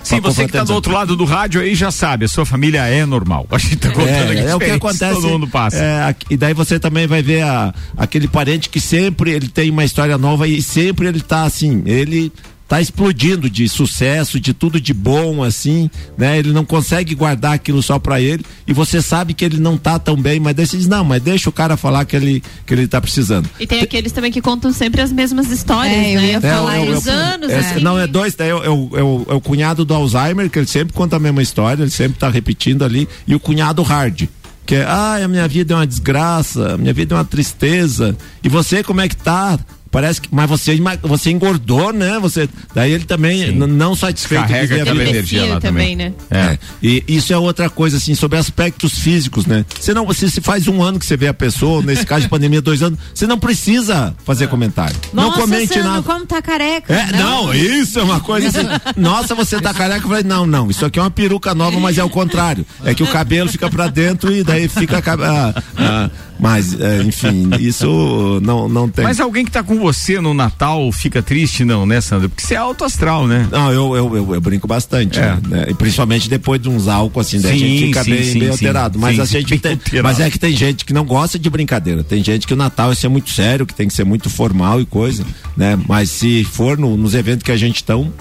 Sim, você que tá do outro lado do rádio aí já sabe, a sua família é normal. A gente tá contando aqui É, é o que acontece. Todo mundo passa. é, e daí você também vai ver a- aquele parente que sempre ele tem uma história nova e sempre ele tá assim, ele tá explodindo de sucesso, de tudo de bom assim, né? Ele não consegue guardar aquilo só pra ele e você sabe que ele não tá tão bem, mas daí você diz, não, mas deixa o cara falar que ele que ele tá precisando. E tem aqueles também que contam sempre as mesmas histórias, É, eu né? ia falar Falar É, os anos, é, assim. Não, é dois, é, o- é o- é o- é o cunhado do Alzheimer, que ele sempre conta a mesma história, ele sempre tá repetindo ali, e o cunhado hard. Que é, ai, a minha vida é uma desgraça, a minha vida é uma tristeza. E você, como é que tá? Parece que, mas você, você engordou, né? Você, daí ele também, não satisfeito. Carrega a aquela vida. energia lá também. né? É. E isso é outra coisa, assim, sobre aspectos físicos, né? Você não, você se faz um ano que você vê a pessoa, nesse caso de pandemia, dois anos, você não precisa fazer comentário. não Nossa, comente Sandro, nada. como tá careca. É, não, isso é uma coisa assim. *laughs* Nossa, você tá careca. Eu falei, não, não, isso aqui é uma peruca nova, mas é o contrário. É que o cabelo fica pra dentro e daí fica. a ah, ah, mas, é, enfim, isso não, não tem. Mas alguém que tá com você no Natal fica triste, não, né, Sandra? Porque você é alto astral, né? Não, eu, eu, eu, eu brinco bastante, É. né? E principalmente depois de uns álcool, assim, daí a Sim, gente fica sim, bem, sim, bem sim. alterado. Mas Sim, a sim, gente tem, mas é que tem gente que não gosta de brincadeira. Tem gente que o Natal é ser muito sério, que tem que ser muito formal e coisa, né? Mas se for no- nos eventos que a gente estão,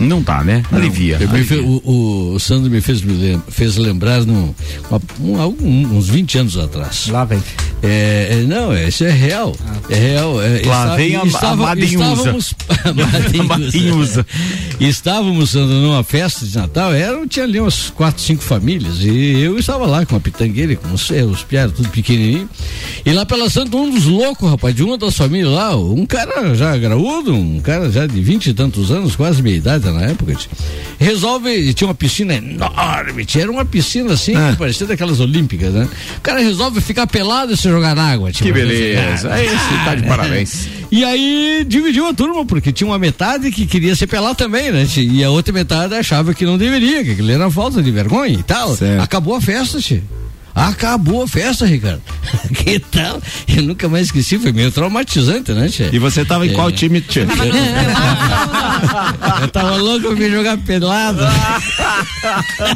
Não tá, né? Alivia. Eu me fe- o, o Sandro me fez, me lem- fez lembrar num, uma- um- uns 20 anos atrás. Lá vem. É, é, não, é, isso é real. É real. É, Lá está- vem a- a estava- Madinhusa. Estávamos, *laughs* *laughs* Madinhusa. estávamos Sandro, numa festa de Natal, era, tinha ali umas quatro, cinco famílias, e eu estava lá com a pitangueira, com os, eh, os piados tudo pequenininho, e lá pela Santa, um dos loucos, rapaz, de uma das famílias lá, um cara já graúdo, um cara já de vinte e tantos anos, quase meia idade na época, resolve, tinha uma piscina enorme, tio, era uma piscina assim, É. que parecia daquelas olímpicas, né? O cara resolve ficar pelado e se jogar na água, tio. Que beleza. Ah, Esse tá de parabéns. *laughs* e aí dividiu a turma, porque tinha uma metade que queria se pelar também, né? tio? E a outra metade achava que não deveria, que aquilo era falta de vergonha e tal. Acabou a festa, tio. Acabou a festa, Ricardo. *laughs* que tal? Eu nunca mais esqueci, foi meio traumatizante, né, tia? E você tava em É. qual time, tia? *laughs* Eu tava louco pra me jogar pelado.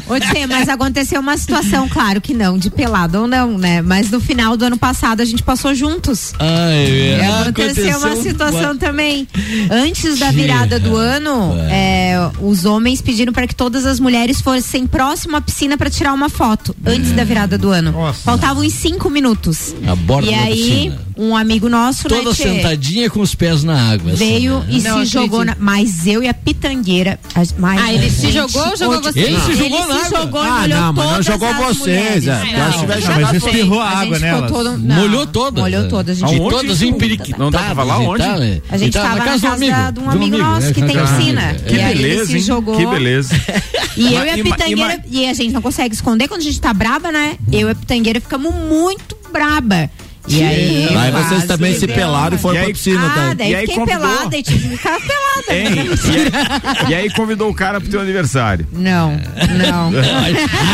Ô, Tchê, mas aconteceu uma situação, claro que não, de pelado ou não, né? Mas no final do ano passado a gente passou juntos. Ai, E é, aconteceu uma situação também. Antes da virada do ano, É. é, os homens pediram para que todas as mulheres fossem próximo à piscina para tirar uma foto. Antes da virada do ano. Faltavam uns cinco minutos. A borda e aí, piscina. Um amigo nosso, Toda né, sentadinha com os pés na água. assim, Veio né? e se jogou na. Mas eu e a pitangueira. as- Mas, Ah, ele se jogou ou jogou você? Ele se jogou ele na se água. jogou e Ah, molhou não, mas não todas jogou vocês, é. Não, não, mas espirrou A água gente ficou nelas. todo- não, Molhou todas. Molhou né? todas. A gente E todas ficou empiriquitadas. Não dá pra falar e onde? tal, é. A gente tal, tava na casa de um amigo nosso né? que tem de piscina. amigo, Que beleza, jogou. Que beleza. E eu e a pitangueira, e a gente não consegue esconder quando a gente tá braba, né? Eu e a pitangueira ficamos muito braba. E aí. Aí vocês também se pelaram e foram E aí- pra piscina. Ah, daí. daí E aí fiquei convidou? pelada e tive que ficar pelada. Hein? né? E aí, e aí convidou o cara pro teu aniversário. Não, não. *laughs*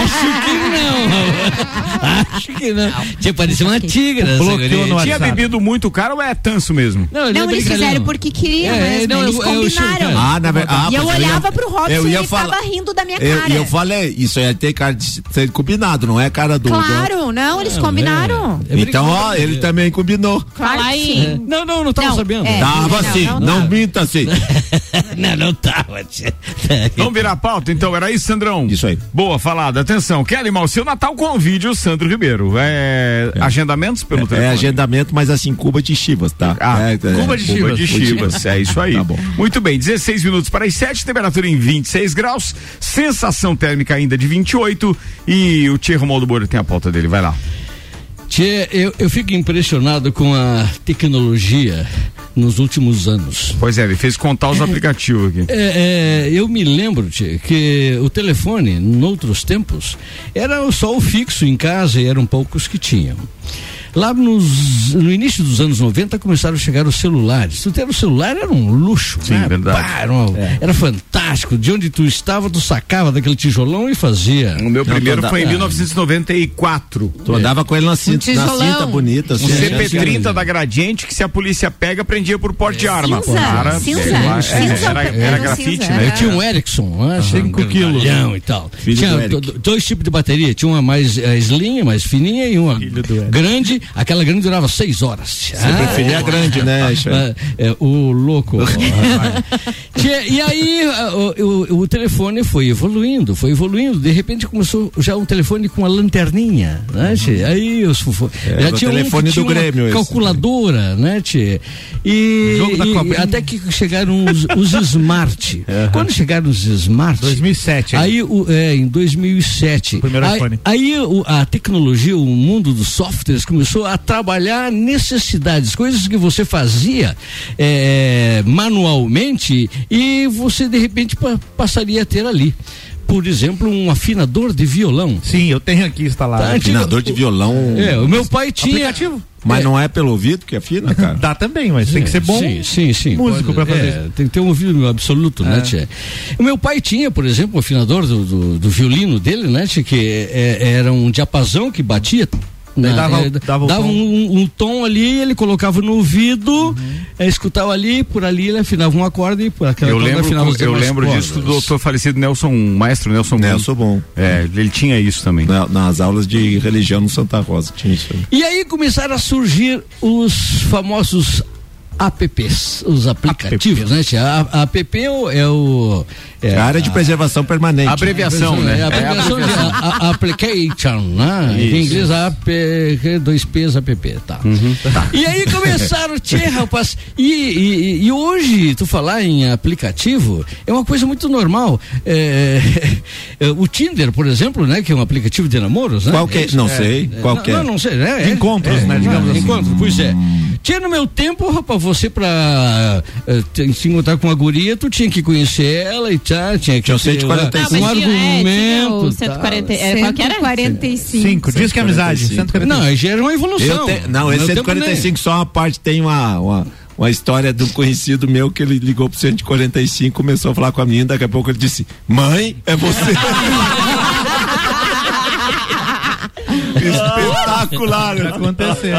Acho que não. Acho que não. Tinha parecido uma tigra. Bloqueou no Tinha bebido muito cara ou é tanso mesmo? Não, Não, eles fizeram porque queriam É, mesmo. não, eles eu- eu chamo, combinaram. Ah, na verdade. Ah, e eu olhava ia- pro Robson eu e ele falar- ficava rindo da minha Eu, cara. e eu falei, isso aí tem cara de ser combinado, não é cara do. Claro, não, eles combinaram. do- Então, ó, ele também combinou. Claro Fala aí. sim. Não, não, não tava Não, sabendo. é. Tava não, assim, não, não, não. minta assim. não, não tava. *laughs* Vamos virar a pauta? Então, era isso, Sandrão? Isso aí. Boa, falada. Atenção, Kelly Mal, seu Natal convide o Sandro Ribeiro. É, Agendamentos pelo É telefone? agendamento, mas assim, Cuba de Chivas, tá? Ah, É, é, Cuba de Chivas. de Chivas, é isso aí. *laughs* Tá bom. Muito bem, 16 minutos para as 7, temperatura em 26 graus, sensação térmica ainda de 28 e o Tia Romualdo Moura tem a pauta dele, vai lá. Tchê, eu, eu fico impressionado com a tecnologia nos últimos anos. Pois é, ele fez contar os aplicativos aqui. É, é, eu me lembro tchê, que o telefone, noutros tempos, era só o fixo em casa e eram poucos que tinham. Lá nos, no início dos anos 90 começaram a chegar os celulares. Tu ter o celular era um luxo. Sim, né? verdade. Pá, era, uma- era fantástico. De onde tu estava, tu sacava daquele tijolão e fazia. O meu primeiro foi em da- 1994. Tu andava com ele na cinta, na tijolão. cinta bonita. Um assim, CP30 da Gradiente que se a polícia pega, prendia por porte de arma. Cinza, Cara, cinza, é, é, cinza, era, era era um grafite, cinza, né? Eu tinha um Ericsson, né? Cinco quilos. e tal. Filho tinha do dois tipos de bateria. Tinha uma mais eh, slim, mais fininha e uma grande. Aquela grande durava seis horas. Você preferia a grande, né, Xan? É, é, o louco. *laughs* E aí a- o, o- o telefone foi evoluindo, foi evoluindo. De repente começou já um telefone com uma lanterninha, né, tchê? Aí os É, já o tinha um telefone do tinha uma Grêmio esse. calculadora, né, tchê? E, e até que chegaram os, os smart. *laughs* Quando chegaram os smart, 2007. Aí, o, é, em 2007. Primeiro aí, iPhone. Aí o- a tecnologia, o mundo dos softwares começou a trabalhar necessidades, coisas que você fazia é, manualmente e você de repente pa- passaria a ter ali. Por exemplo, um afinador de violão. Sim, eu tenho aqui instalado. Tá, Afinador de violão. É, o meu pai tinha. Aplicativo. Mas não é pelo ouvido que afina, *laughs* cara? Dá também, mas tem que ser bom Sim, sim, sim. músico Pode- pra fazer é. Tem que ter um ouvido absoluto, né, É. Tchê? O meu pai tinha, por exemplo, o afinador do, do, do violino dele, né, Tchê? Que é- era um diapasão que batia. Daí na- dava é, dava tom. um, um tom ali, ele colocava no ouvido, Uhum. é, escutava ali, por ali ele afinava um acorde e por aquela Eu corda lembro, afinava as eu lembro cordas. disso do doutor falecido Nelson, maestro Nelson Bom. Nelson Bom. É, ele tinha isso também. Na- nas aulas de religião no Santa Rosa tinha isso. E aí começaram a surgir os famosos apps, os aplicativos, né? tia? A, a app é o. É o é a área de preservação permanente. Abreviação, né? É a É a abreviação de abreviação. a- a- application, né? Isso. Em inglês, app, dois P's, app, tá. E aí começaram, tchê, rapaz, e, e, e hoje, tu falar em aplicativo, é uma coisa muito normal. É, é, o Tinder, por exemplo, né? Que é um aplicativo de namoros, né? Qual que é? Não sei, qual não, é? Não, não sei, né? De encontros, né, digamos assim. Encontros, pois é. Tinha no meu tempo, rapaz, você pra te- se encontrar com uma guria, tu tinha que conhecer ela e tá, tinha que Tinha o ter 145. um tinha- é, argumento. tá. 140, era, qual que era? 145. Cinco. Diz que é amizade. 145. 145. Não, aí já era uma evolução. Te- não, esse meu tempo, 145 só uma parte tem uma, uma, uma história de um conhecido meu que ele ligou pro 145, começou a falar com a menina, daqui a pouco ele disse: Mãe, é você. *laughs* Espetacular, acontecer.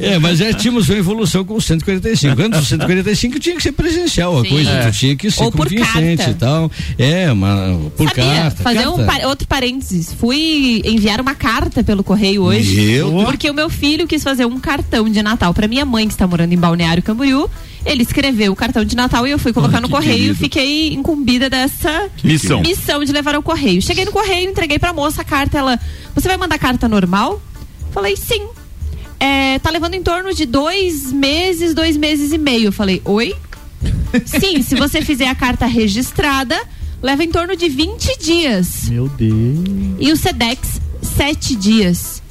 É, mas já tínhamos uma evolução com o 145. Antes do 145 tinha que ser presencial, a Sim. coisa, É. tu tinha que ser Ou por convincente e tal. É, uma, por Sabia? carta. Fazer um carta. par- outro parênteses. Fui enviar uma carta pelo correio hoje. Deus. Porque o meu filho quis fazer um cartão de Natal pra minha mãe, que está morando em Balneário Camboriú. Ele escreveu o cartão de Natal e eu fui colocar Ai, no correio querido. e fiquei incumbida dessa Missão. missão de levar ao correio. Cheguei no correio, entreguei pra moça a carta. Ela, você vai mandar carta normal? Falei, sim. é, tá levando em torno de dois meses, dois meses e meio. Falei, oi? *laughs* Sim, se você fizer a carta registrada, leva em torno de 20 dias. Meu Deus. E o Sedex, sete dias.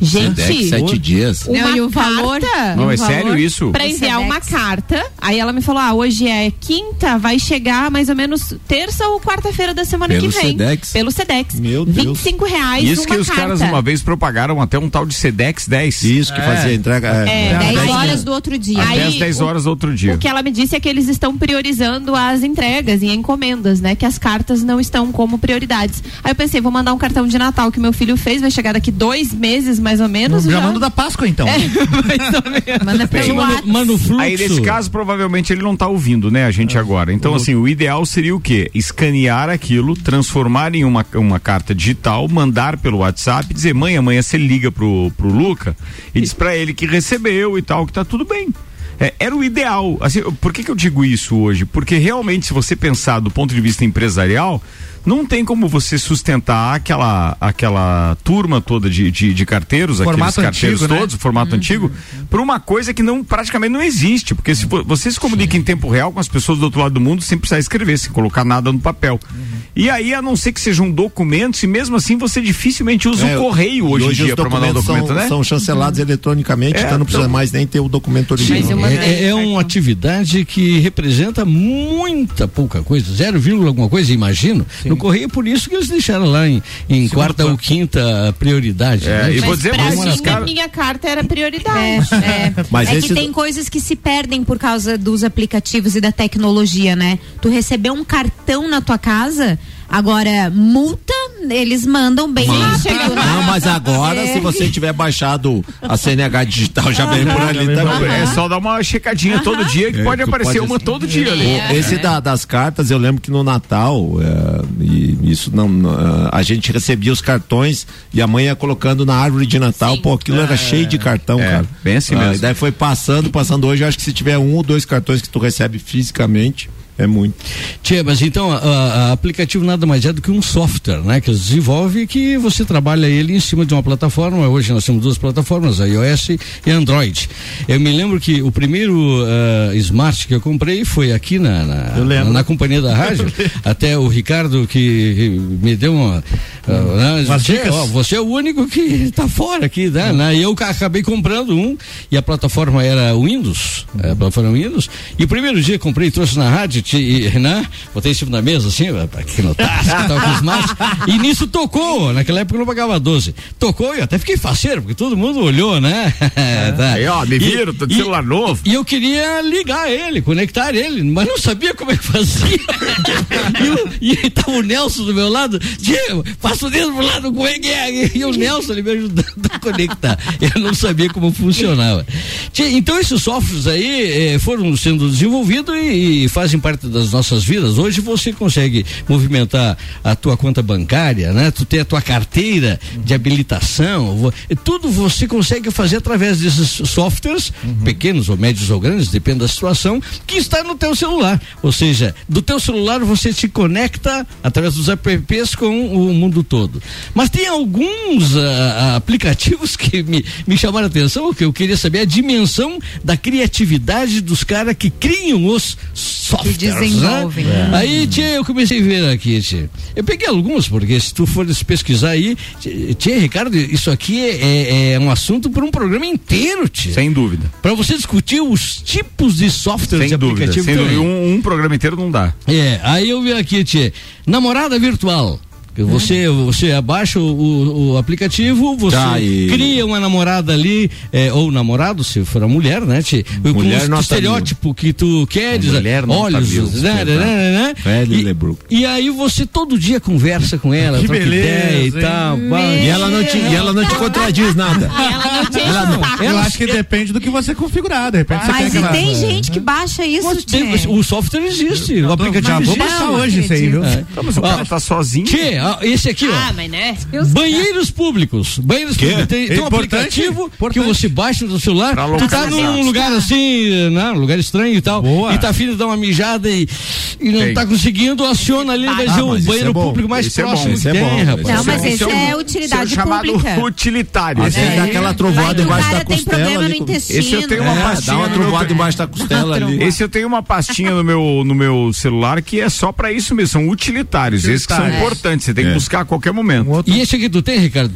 Gente, Sedex, sete dias. Uma Não, e o valor? carta Não, é O sério valor? isso? Pra enviar uma carta. Aí ela me falou: ah, hoje é quinta, vai chegar mais ou menos terça ou quarta-feira da semana Pelo que vem. Sedex? Pelo Sedex. Meu Deus. 25 reais. Isso uma que os carta. caras uma vez propagaram até um tal de Sedex 10. Isso que fazia entrega. É, é, 10 dez horas dias. do outro dia. Até Aí, às 10 o- horas do outro dia. O que ela me disse é que eles estão priorizando as entregas e encomendas, né? Que as cartas não estão como prioridades. Aí eu pensei, vou mandar um cartão de Natal que meu filho fez, vai chegar daqui dois meses, mais ou menos. Já manda da Páscoa, então. *laughs* Manda Bem, pelo Manda, WhatsApp. manda o fluxo. Aí nesse caso, provavelmente ele não tá ouvindo, né, a É. gente agora. Então, assim, o ideal seria o quê? Escanear aquilo, transformar em uma, uma carta digital, mandar pelo WhatsApp, dizer, mãe, amanhã você liga pro, pro Luca e diz pra ele que recebeu e tal, que tá tudo bem. É, era o ideal. Assim, por que, que eu digo isso hoje? Porque realmente, se você pensar do ponto de vista empresarial, não tem como você sustentar aquela, aquela turma toda de, de, de carteiros, Formato aqueles carteiros antigo, né? todos, formato antigo, por uma coisa que não praticamente não existe. Porque se vo- você se comunica em tempo real com as pessoas do outro lado do mundo sem precisar escrever, sem colocar nada no papel. E aí, a não ser que sejam documentos, e mesmo assim você dificilmente usa É, o correio hoje, e em dia os para mandar um documentos documento, são, né? são chancelados eletronicamente, É, então não precisa então- mais nem ter o documento original. É, é uma atividade que representa muita pouca coisa, 0, alguma coisa, imagino. No correio, por isso que eles deixaram lá em, em quarta ou quinta prioridade. É, né? e vou dizer pra mais, mim, os a minha carta era prioridade. É, Mas é que tem coisas que se perdem por causa dos aplicativos e da tecnologia, né? Tu recebeu um cartão na tua casa, agora multa, eles mandam bem rápido, né? Não, mas agora, É. se você tiver baixado a CNH digital, já vem por ali também. É só dar uma checadinha todo dia que É, pode que aparecer pode- uma todo dia ali. O- Esse da- das cartas, eu lembro que no Natal, é, e isso não, não, é, a gente recebia os cartões e a mãe ia colocando na árvore de Natal, pô, aquilo era cheio de cartão, É, cara. bem assim Ah, mesmo. e daí foi passando, passando hoje, eu acho que se tiver um ou dois cartões que tu recebe fisicamente, é muito. Tia, mas então a, a- aplicativo nada mais é do que um software, né? Que eles desenvolvem e que você trabalha ele em cima de uma plataforma. Hoje nós temos duas plataformas, a iOS e Android. Eu me lembro que o primeiro ah, smart que eu comprei foi aqui na, na, na, na companhia da rádio. *laughs* Até o Ricardo que, me deu uma. Umas "Tchê, dicas." ó, você é o único que está fora aqui, né? né? E eu ca- acabei comprando um e a plataforma era Windows, é, a plataforma Windows. E o primeiro dia comprei, trouxe na rádio, te, né? Botei em cima da mesa assim, aqui no tasco, tava com os smart. *laughs* E nisso tocou, naquela época eu não pagava 12. Tocou e eu até fiquei faceiro, porque todo mundo olhou, né? *laughs* Tá. Aí, ó, me viram, tô de celular novo. E eu queria ligar ele, conectar ele, mas não sabia como é que fazia. *laughs* e, o- e tava o Nelson do meu lado, Diego, passa o dedo pro lado, como é que é? E o Nelson ali me ajudando a conectar. Eu não sabia como funcionava. Então esses softwares aí eh, foram sendo desenvolvidos e, e fazem parte das nossas vidas. Hoje você consegue movimentar a tua conta bancária, né? Tu tem a tua carteira de habilitação, tudo você consegue fazer através desses softwares, pequenos ou médios ou grandes, depende da situação, que está no teu celular. Ou seja, do teu celular você se conecta através dos apps com o mundo todo. Mas tem alguns ah, aplicativos *laughs* que me, me chamaram a atenção, que eu queria saber a dimensão da criatividade dos caras que criam os softwares. Desenvolvem. né? É. Aí, tia, eu comecei a ver aqui, tia. Eu peguei alguns, porque se tu fores pesquisar aí, tia, Ricardo, isso aqui é, é- é um assunto para um programa inteiro, tia. Sem dúvida. Para você discutir os tipos de softwares Sem dúvida. aplicativo Sem também. dúvida. Um, um programa inteiro não dá. É, aí eu vi aqui, tia, namorada virtual. Você, você abaixa o, o- aplicativo, você Tá, e- cria uma namorada ali, é, ou namorado, se for a mulher, né? Tia, Mulher com o estereótipo que tu queres, mulher olhos, mil, né, né, né, né? Velho E-. E aí você todo dia conversa com ela, Que beleza, ideia e tal. E ela não te, e ela não te contradiz nada. *laughs* Ela não tinha Ela não-. Eu acho que depende do que você configurar. De repente você Mas quer e aquela- tem gente que baixa isso, tem- o software existe, o aplicativo Já vou existe. baixar hoje isso aí, viu? É. Então, mas o cara tá sozinho. Ó, esse aqui, ó. Ah, mas né? Banheiros públicos. Banheiros Quê? públicos. Tem, É tem um importante? aplicativo que Importante. você baixa no celular. Pra Tu tá num lugar assim, né? Um lugar estranho e tal. E tá afim de dar uma mijada e, e não Tem. tá conseguindo, aciona ali, vai Ah, ser o isso banheiro é bom. público mais é bom, próximo é tem, bom. rapaz. Não, mas esse Esse é é um- utilidade esse é chamado pública. utilitário. Esse É. dá aquela Vai trovoada embaixo cara da tem costela. problema no ali. Esse eu tenho uma É, pastinha dá uma no meu- trovoada embaixo da costela ali. Esse eu tenho uma pastinha no meu, no meu celular que é só pra isso mesmo, são utilitários, esses que são importantes, você tem que É. buscar a qualquer momento. E esse aqui tu tem, Ricardo?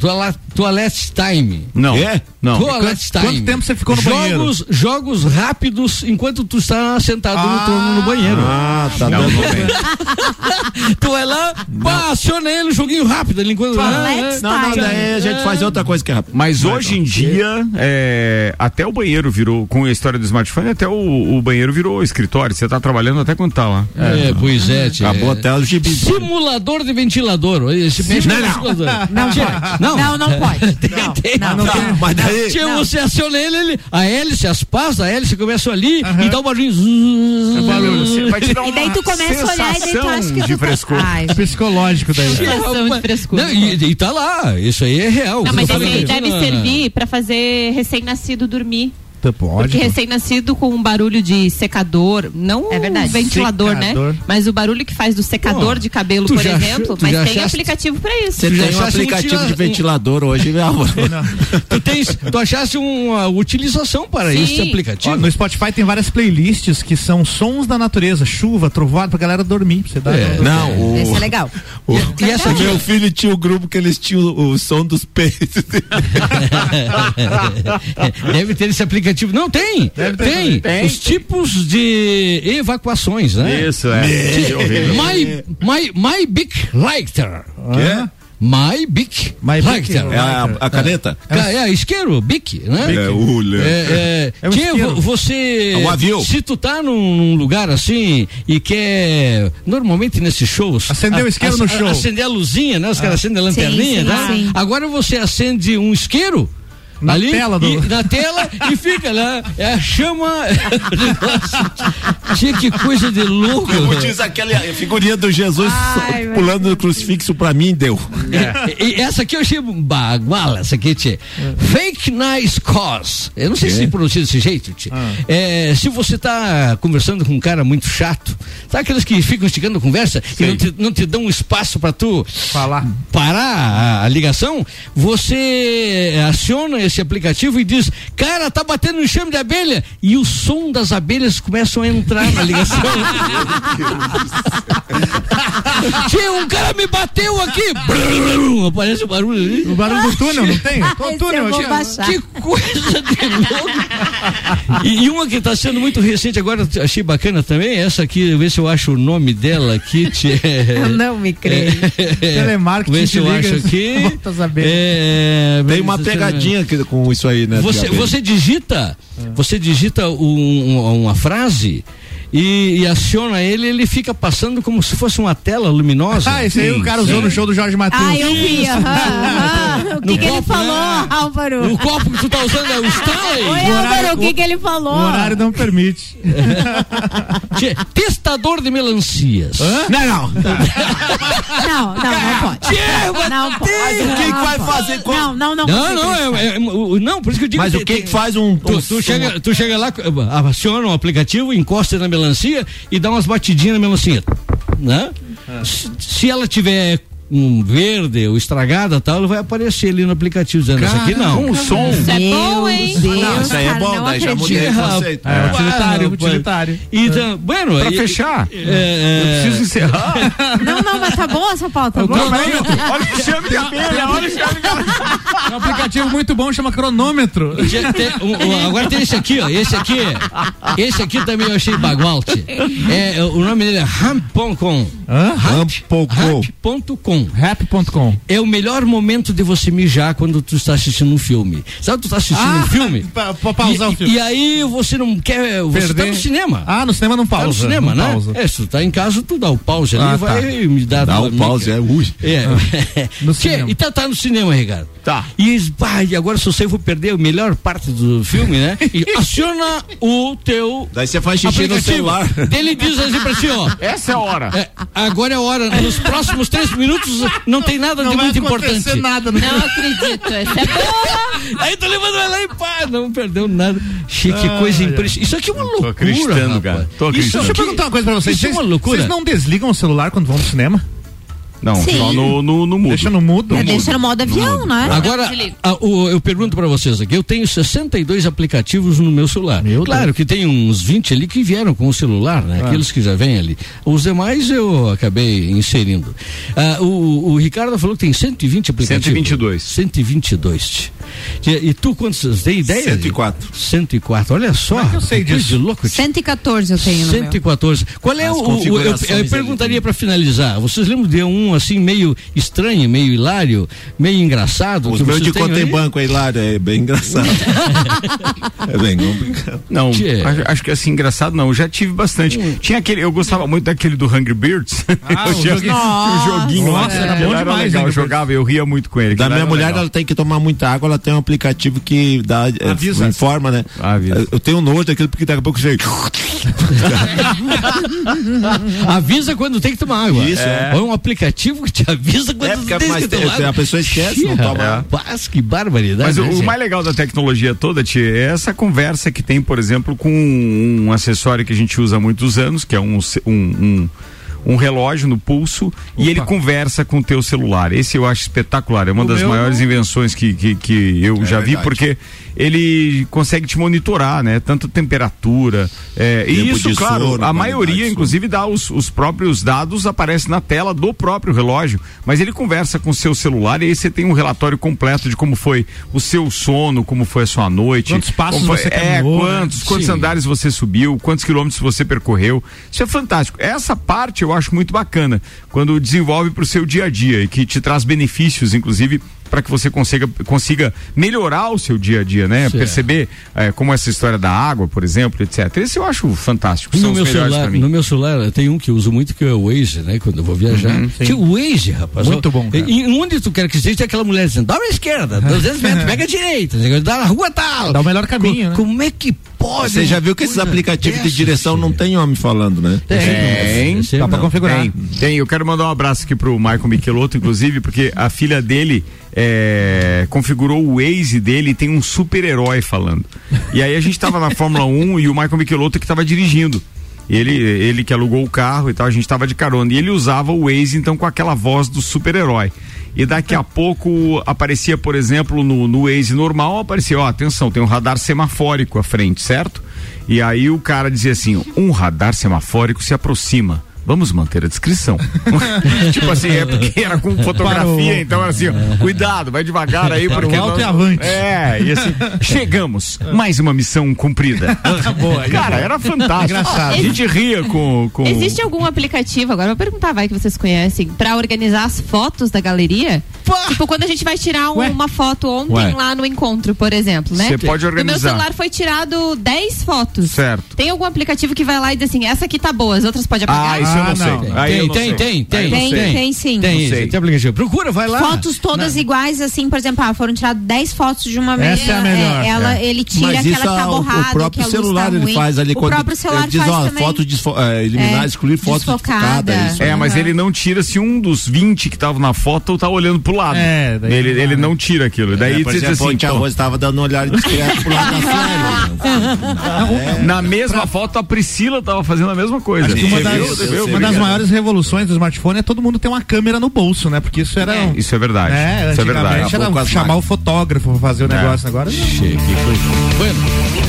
Toilet Time. Não. É? Não. Quanto- Time. quanto tempo você ficou no jogos, banheiro? Jogos rápidos enquanto tu está sentado no Ah. trono no banheiro. Ah, tá Não, dando não *laughs* tu vai lá, pá, aciona ele, um joguinho rápido ali enquanto. Toilet Não, não, time. daí a gente faz outra coisa que é rápido. Mas hoje então. em dia, é, até o banheiro virou, com a história do smartphone, até o, o banheiro virou escritório. Você tá trabalhando até quando tá lá. É, pois é, tia. Acabou até o gibi. Simulador de ventilador. Esse mexe com ventilador. Não Tia, pode. Não, Não, não pode. *laughs* Tem, Não, tem. não, Não, não. Daí. Tia, você aciona ele, ele, a hélice, as pás da hélice começam ali e dá um barulho. Você vai te dar E daí tu começa a olhar e daí tu acha que tu de tá-. Ai. Psicológico daí. Sensação de frescura. Não, e, e tá lá, isso aí é real. Não, mas aí fala, deve "Ah, servir pra fazer recém-nascido dormir. Pode. Porque recém-nascido com um barulho de secador, não É verdade. o ventilador, Secador. né? Mas o barulho que faz do secador Pô, de cabelo, por já exemplo. Mas tem achaste- aplicativo pra isso. Você tem um um aplicativo de ventilador hoje, meu amor. *laughs* Tu, tens, tu achaste uma utilização para Sim. esse aplicativo? Ó, no Spotify tem várias playlists que são sons da natureza, chuva, trovoada, pra galera dormir. Pra você dar É. Não, o, Esse é legal. o, E essa o aqui? meu filho tinha o grupo que eles tinham o, o som dos peitos. *laughs* *laughs* Deve ter esse aplicativo. Não, tem. tem. Tem. Os tipos de evacuações, né? Isso, é. Que horrível. My, my, my Big Lighter. Quê? My Big My Bic Lighter. É a, a caneta? Ca- É, isqueiro, Bic, né? É, o É, é, É um isqueiro. vo- você. É um avião. Se tu tá num, lugar assim e quer. Normalmente nesses shows. Acender o a- isqueiro a- no a- show. Acender a luzinha, né? Os caras acendem a lanterninha, sim, né? sim. Agora você acende um isqueiro. Na ali, tela do- e, na tela e fica lá, é a chama. *laughs* Tinha que coisa de louco. Como diz aquela figurinha do Jesus Ai, pulando no crucifixo pra mim, deu. É, e essa aqui eu achei baguala, essa aqui, tia. Fake nice cause. Eu não sei Quê? se pronuncia desse jeito, tia. É, se você tá conversando com um cara muito chato, sabe aqueles que ficam esticando a conversa e não te, não te dão espaço pra tu Falar. parar a, a ligação, você aciona esse aplicativo e diz, cara, tá batendo um enxame de abelha e o som das abelhas começam a entrar na ligação. *laughs* Tia, um cara me bateu aqui. Aparece o barulho ali. O barulho do túnel, não tem? O túnel, eu vou tia. baixar. Que coisa de louco. E, e uma que está sendo muito recente agora, achei bacana também, essa aqui, ver se eu acho o nome dela aqui. *laughs* Eu não me creio. Telemarketing, Vê se eu liga, acho aqui. *laughs* É, Tem uma pegadinha que- com isso aí, né? Você, você digita, você digita um- uma frase e, e aciona ele, ele fica passando como se fosse uma tela luminosa. Ah, esse aí o cara usou no show do Jorge Matheus. Ah, eu vi. aham, aham. O que, No que ele falou, né? Álvaro? O copo que tu tá usando é o Stanley. Oi, horário- Álvaro, o que, o- que ele falou? O horário não permite. *laughs* Tchê, Testador de melancias. Não, não. Não, não, não pode. Não pode. Mas o que que vai pode. fazer com- Não, não, não. Não, não, é, é- o- não, por isso que eu digo Mas o que tem- que faz um... Tu, tu chega, tu chega lá, aciona um aplicativo, encosta na melancia e dá umas batidinhas na melancia. Né? Se, se ela tiver um verde ou estragada tal, ela vai aparecer ali no aplicativo dizendo, essa aqui não. Com som. Isso é bom, hein? Deus, Não, isso aí é bom, daí já mudei o conceito. É, utilitário, Ah, utilitário. Então, bueno, Pra e- fechar, é, é, eu preciso encerrar. Não, não, mas tá bom essa pauta, tá bom? Olha o enxame de abelha, olha o enxame de abelha. É um aplicativo muito bom, chama cronômetro. Tem- um- um- agora tem esse aqui, ó. Esse aqui, esse aqui também eu achei bagualte. É, o nome dele é Ramp.com. Hã? Rampocou. Ramp.com. Rap.com. É o melhor momento de você mijar quando tu está assistindo um filme. Sabe, tu tá assistindo Ah, um filme? *laughs* pra- pra pausar e, o filme. E aí você não quer. Você Perder. tá no cinema. Ah, no cinema não pausa. Tá no cinema, não né? pausa. É, se tu tá em casa, tu dá o pause ali Ah, e vai tá. me dar Dá o pause, é ui. É. *laughs* No Que- cinema. E tá, tá no cinema, Ricardo. Tá. E, pá, e agora se você for perder a melhor parte do filme, né? *laughs* E aciona o teu Daí você faz xixi no celular. Ele diz assim pra ti, ó. Essa é a hora. é, agora é a hora, nos próximos três minutos não tem nada Não de muito importante. nada no- Não acredito, essa é boa. Aí tu levando ela e pá, não perdeu nada. Che, que Ai, coisa impressionante. Isso aqui é uma loucura. acreditando, rapaz. cara. Tô Isso acreditando. Deixa eu perguntar uma coisa pra vocês. Isso é Vocês, uma loucura. vocês não desligam o celular quando vão no cinema? Não, Sim. só no, no, no mudo. Deixa no mudo? É, deixa no modo avião, né? Agora, a- o- eu pergunto pra vocês aqui, eu tenho 62 aplicativos no meu celular. Meu claro que tem uns 20 ali que vieram com o celular, né? Aqueles que já vêm ali. Os demais eu acabei inserindo. Ah, o, o Ricardo falou que tem 120 aplicativos. 122. 122. E, e tu quantos tem ideia? 104. 104. Olha só. Como é que eu sei disso? de louco. 114 eu tenho no meu. 114. Qual é As o. o- eu, eu perguntaria para finalizar. Vocês lembram de um assim meio estranho, meio hilário, meio engraçado? Os meus de conta em banco aí, Lário, é bem engraçado. *laughs* é bem complicado. Não, acho, acho que assim, engraçado não, eu já tive bastante. Tinha aquele, eu gostava muito daquele do Hungry Birds. Ah, *laughs* eu o tinha, joguinho. um joguinho lá, Nossa, era aquele bom demais, legal, eu jogava, eu ria muito com ele. Da minha era mulher, legal. ela tem que tomar muita água, ela tem um aplicativo que dá, é, Avisa. informa, né? Avisa. Eu tenho nojo daquilo porque daqui a pouco você. *laughs* Avisa quando tem que tomar água. Isso, é. um aplicativo que te avisa quando É, tem mais que tomar água. a pessoa esquece, não toma água. Mas que barbaridade. Mas o, né, o gente? mais legal da tecnologia toda, Tia, é essa conversa que tem, por exemplo, com um, acessório que a gente usa há muitos anos, que é um, um, um, um relógio no pulso, e ele conversa com o teu celular. Esse eu acho espetacular. É uma O das maiores não- invenções que, que, que eu já vi, verdade. porque ele consegue te monitorar, né? Tanto temperatura. é, e isso, de claro, sono, a maioria, sono. inclusive, dá os, os próprios dados, aparece na tela do próprio relógio, mas ele conversa com o seu celular e aí você tem um relatório completo de como foi o seu sono, como foi a sua noite. Quantos passos foi- você É, caminhou, né? quantos, quantos Sim. andares você subiu, quantos quilômetros você percorreu. Isso é fantástico. Essa parte eu acho muito bacana, quando desenvolve para o seu dia a dia e que te traz benefícios, inclusive para que você consiga, consiga melhorar o seu dia a dia, né? Certo. Perceber eh, como essa história da água, por exemplo, etc. Esse eu acho fantástico. São No meu, celular, no meu celular tem um que eu uso muito que é o Waze, né? Quando eu vou viajar. Uhum, que o Waze, rapaz. Muito ó, bom, cara. E, onde tu quer que esteja, tem aquela mulher dizendo, dobra a esquerda, *laughs* 200 metros, pega a direita, dá na rua tal. Dá o melhor caminho, Co- né? Como é que pode? Você já viu que esses aplicativos de direção não gente? tem homem falando, né? Tem, Esse Dá pra não. configurar. Tem, tem. Eu quero mandar um abraço aqui pro Michael Michelotto, inclusive, porque a filha dele é, configurou o Waze dele e tem um super-herói falando. E aí a gente tava na Fórmula 1 e o Michael Michelotto que tava dirigindo. Ele, ele que alugou o carro e tal, a gente tava de carona. E ele usava o Waze, então, com aquela voz do super-herói. E daqui a pouco aparecia, por exemplo, no, no Waze normal, aparecia, ó, atenção, tem um radar semafórico à frente, certo? E aí o cara dizia assim, um radar semafórico se aproxima. Vamos manter a descrição. *laughs* tipo assim, é porque era com fotografia, Parou. então era assim, ó, cuidado, vai devagar aí, Para porque. alto e avante. É, e assim, *laughs* chegamos, mais uma missão cumprida. Boa, aí Cara, é era fantástico. Engraçado. A gente ria com. com... Existe algum aplicativo, agora vou perguntar, vai que vocês conhecem, pra organizar as fotos da galeria? Tipo, quando a gente vai tirar um- uma foto ontem Ué. lá no encontro, por exemplo, né? Você pode No meu organizar. celular foi tirado 10 fotos. Certo. Tem algum aplicativo que vai lá e diz assim, essa aqui tá boa, as outras pode apagar? Ah, isso eu Ah, não, não. sei. Aí eu Tem, não tem, sei. tem, tem, eu não Tem, sei. tem sim. Tem, sei. tem aplicativo. Procura, vai lá. Fotos todas iguais, assim, por exemplo, ah, foram tiradas 10 fotos de uma Essa mesa. é a melhor, ela, é. Ele tira Mas aquela isso que tá o- borrada, o próprio luz celular tá ele faz ali O quando próprio celular ele diz, faz ó, também. foto é, eliminar, É, excluir foto desfocada. É, mas ele não tira se um dos 20 que estavam na foto tá olhando pro lado. É, daí ele, ele né? não tira aquilo. Daí É, por você diz exemplo, assim, ontem a pô, Rose estava dando uma olhada discreta pro lado da Sueli. *laughs* na mesma foto a Priscila tava fazendo a mesma coisa. Acho que uma das, viu? Você viu? uma das maiores revoluções do smartphone é todo mundo ter uma câmera no bolso, né? Porque isso era. um- Isso é verdade. É, isso é verdade. era chamar o fotógrafo pra fazer o É. negócio. Agora que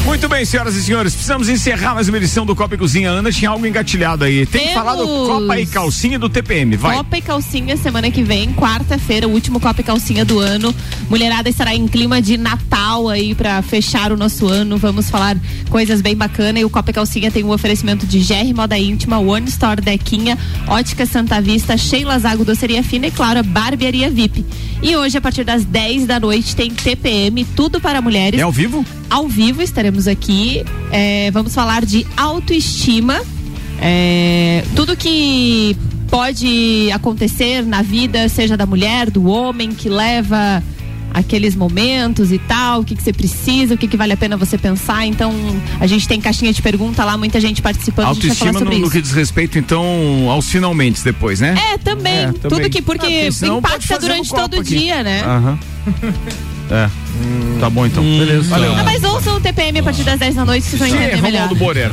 Muito bem, senhoras e senhores, precisamos encerrar mais uma edição do Copa e Cozinha. Ana tinha algo engatilhado aí. Tem que Temos. falar do Copa e Calcinha do TPM, vai. Copa e Calcinha semana que vem, quarta-feira, o último Copa e Calcinha do ano. Mulherada estará em clima de Natal aí pra fechar o nosso ano. Vamos falar coisas bem bacanas. E o Copa e Calcinha tem um oferecimento de GR Moda Íntima, One Store Dequinha, Ótica Santa Vista, Sheila Zago Doceria Fina e, claro, a Barbearia VIP. E hoje, a partir das 10 da noite, tem TPM, tudo para mulheres. É ao vivo? Ao vivo estaremos aqui. É, vamos falar de autoestima. É, tudo que pode acontecer na vida, seja da mulher, do homem, que leva aqueles momentos e tal, o que, que você precisa, o que, que vale a pena você pensar. Então, a gente tem caixinha de pergunta lá, muita gente participando. a gente vai falar Autoestima sobre no, no isso. que diz respeito, então, aos finalmente depois, né? É, também. É, Tudo também. que, porque Ah, impacta durante todo o dia, né? Aham. *laughs* É. Tá bom então. Beleza. Valeu. Ah, mas ouçam o TPM a partir das 10 da noite, vocês vão Sim, entender melhor. Romualdo Borer.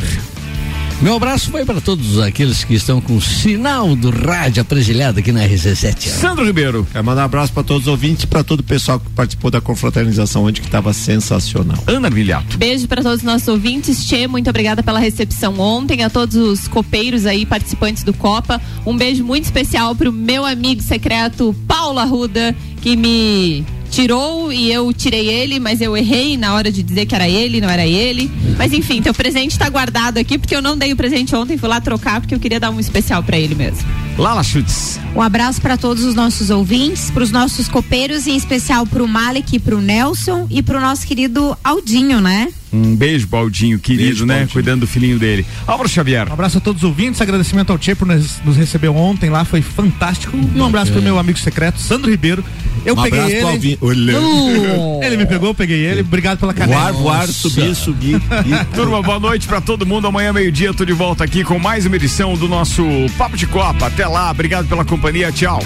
Meu abraço vai para todos aqueles que estão com o sinal do rádio apresilhado aqui na RC7. Sandro Ribeiro. Quero mandar um abraço para todos os ouvintes e para todo o pessoal que participou da confraternização hoje, que estava sensacional. Ana Milhato. Beijo para todos os nossos ouvintes. Tchê, muito obrigada pela recepção ontem, a todos os copeiros aí, participantes do Copa. Um beijo muito especial pro meu amigo secreto Paulo Arruda, que me tirou e eu tirei ele, mas eu errei na hora de dizer que era ele, não era ele. Mas enfim, teu presente tá guardado aqui, porque eu não dei o presente ontem, fui lá trocar, porque eu queria dar um especial para ele mesmo. Lala Schutz. Um abraço para todos os nossos ouvintes, para os nossos copeiros, em especial para o Malek, para o Nelson e para o nosso querido Aldinho, né? Um beijo, Baldinho, querido, né? Cuidando do filhinho dele. Álvaro Xavier. Um abraço a todos os ouvintes, agradecimento ao Tchê por nos, nos receber ontem lá, foi fantástico. E um abraço pro meu amigo secreto, Sandro Ribeiro. Eu Um peguei ele. Alvin- Olha. Uh, ele me pegou, eu peguei ele. Obrigado pela caneta. Voar, voar, subir, subir. *laughs* Turma, boa noite pra todo mundo. Amanhã, meio-dia, tô de volta aqui com mais uma edição do nosso Papo de Copa. Lá, obrigado pela companhia. Tchau.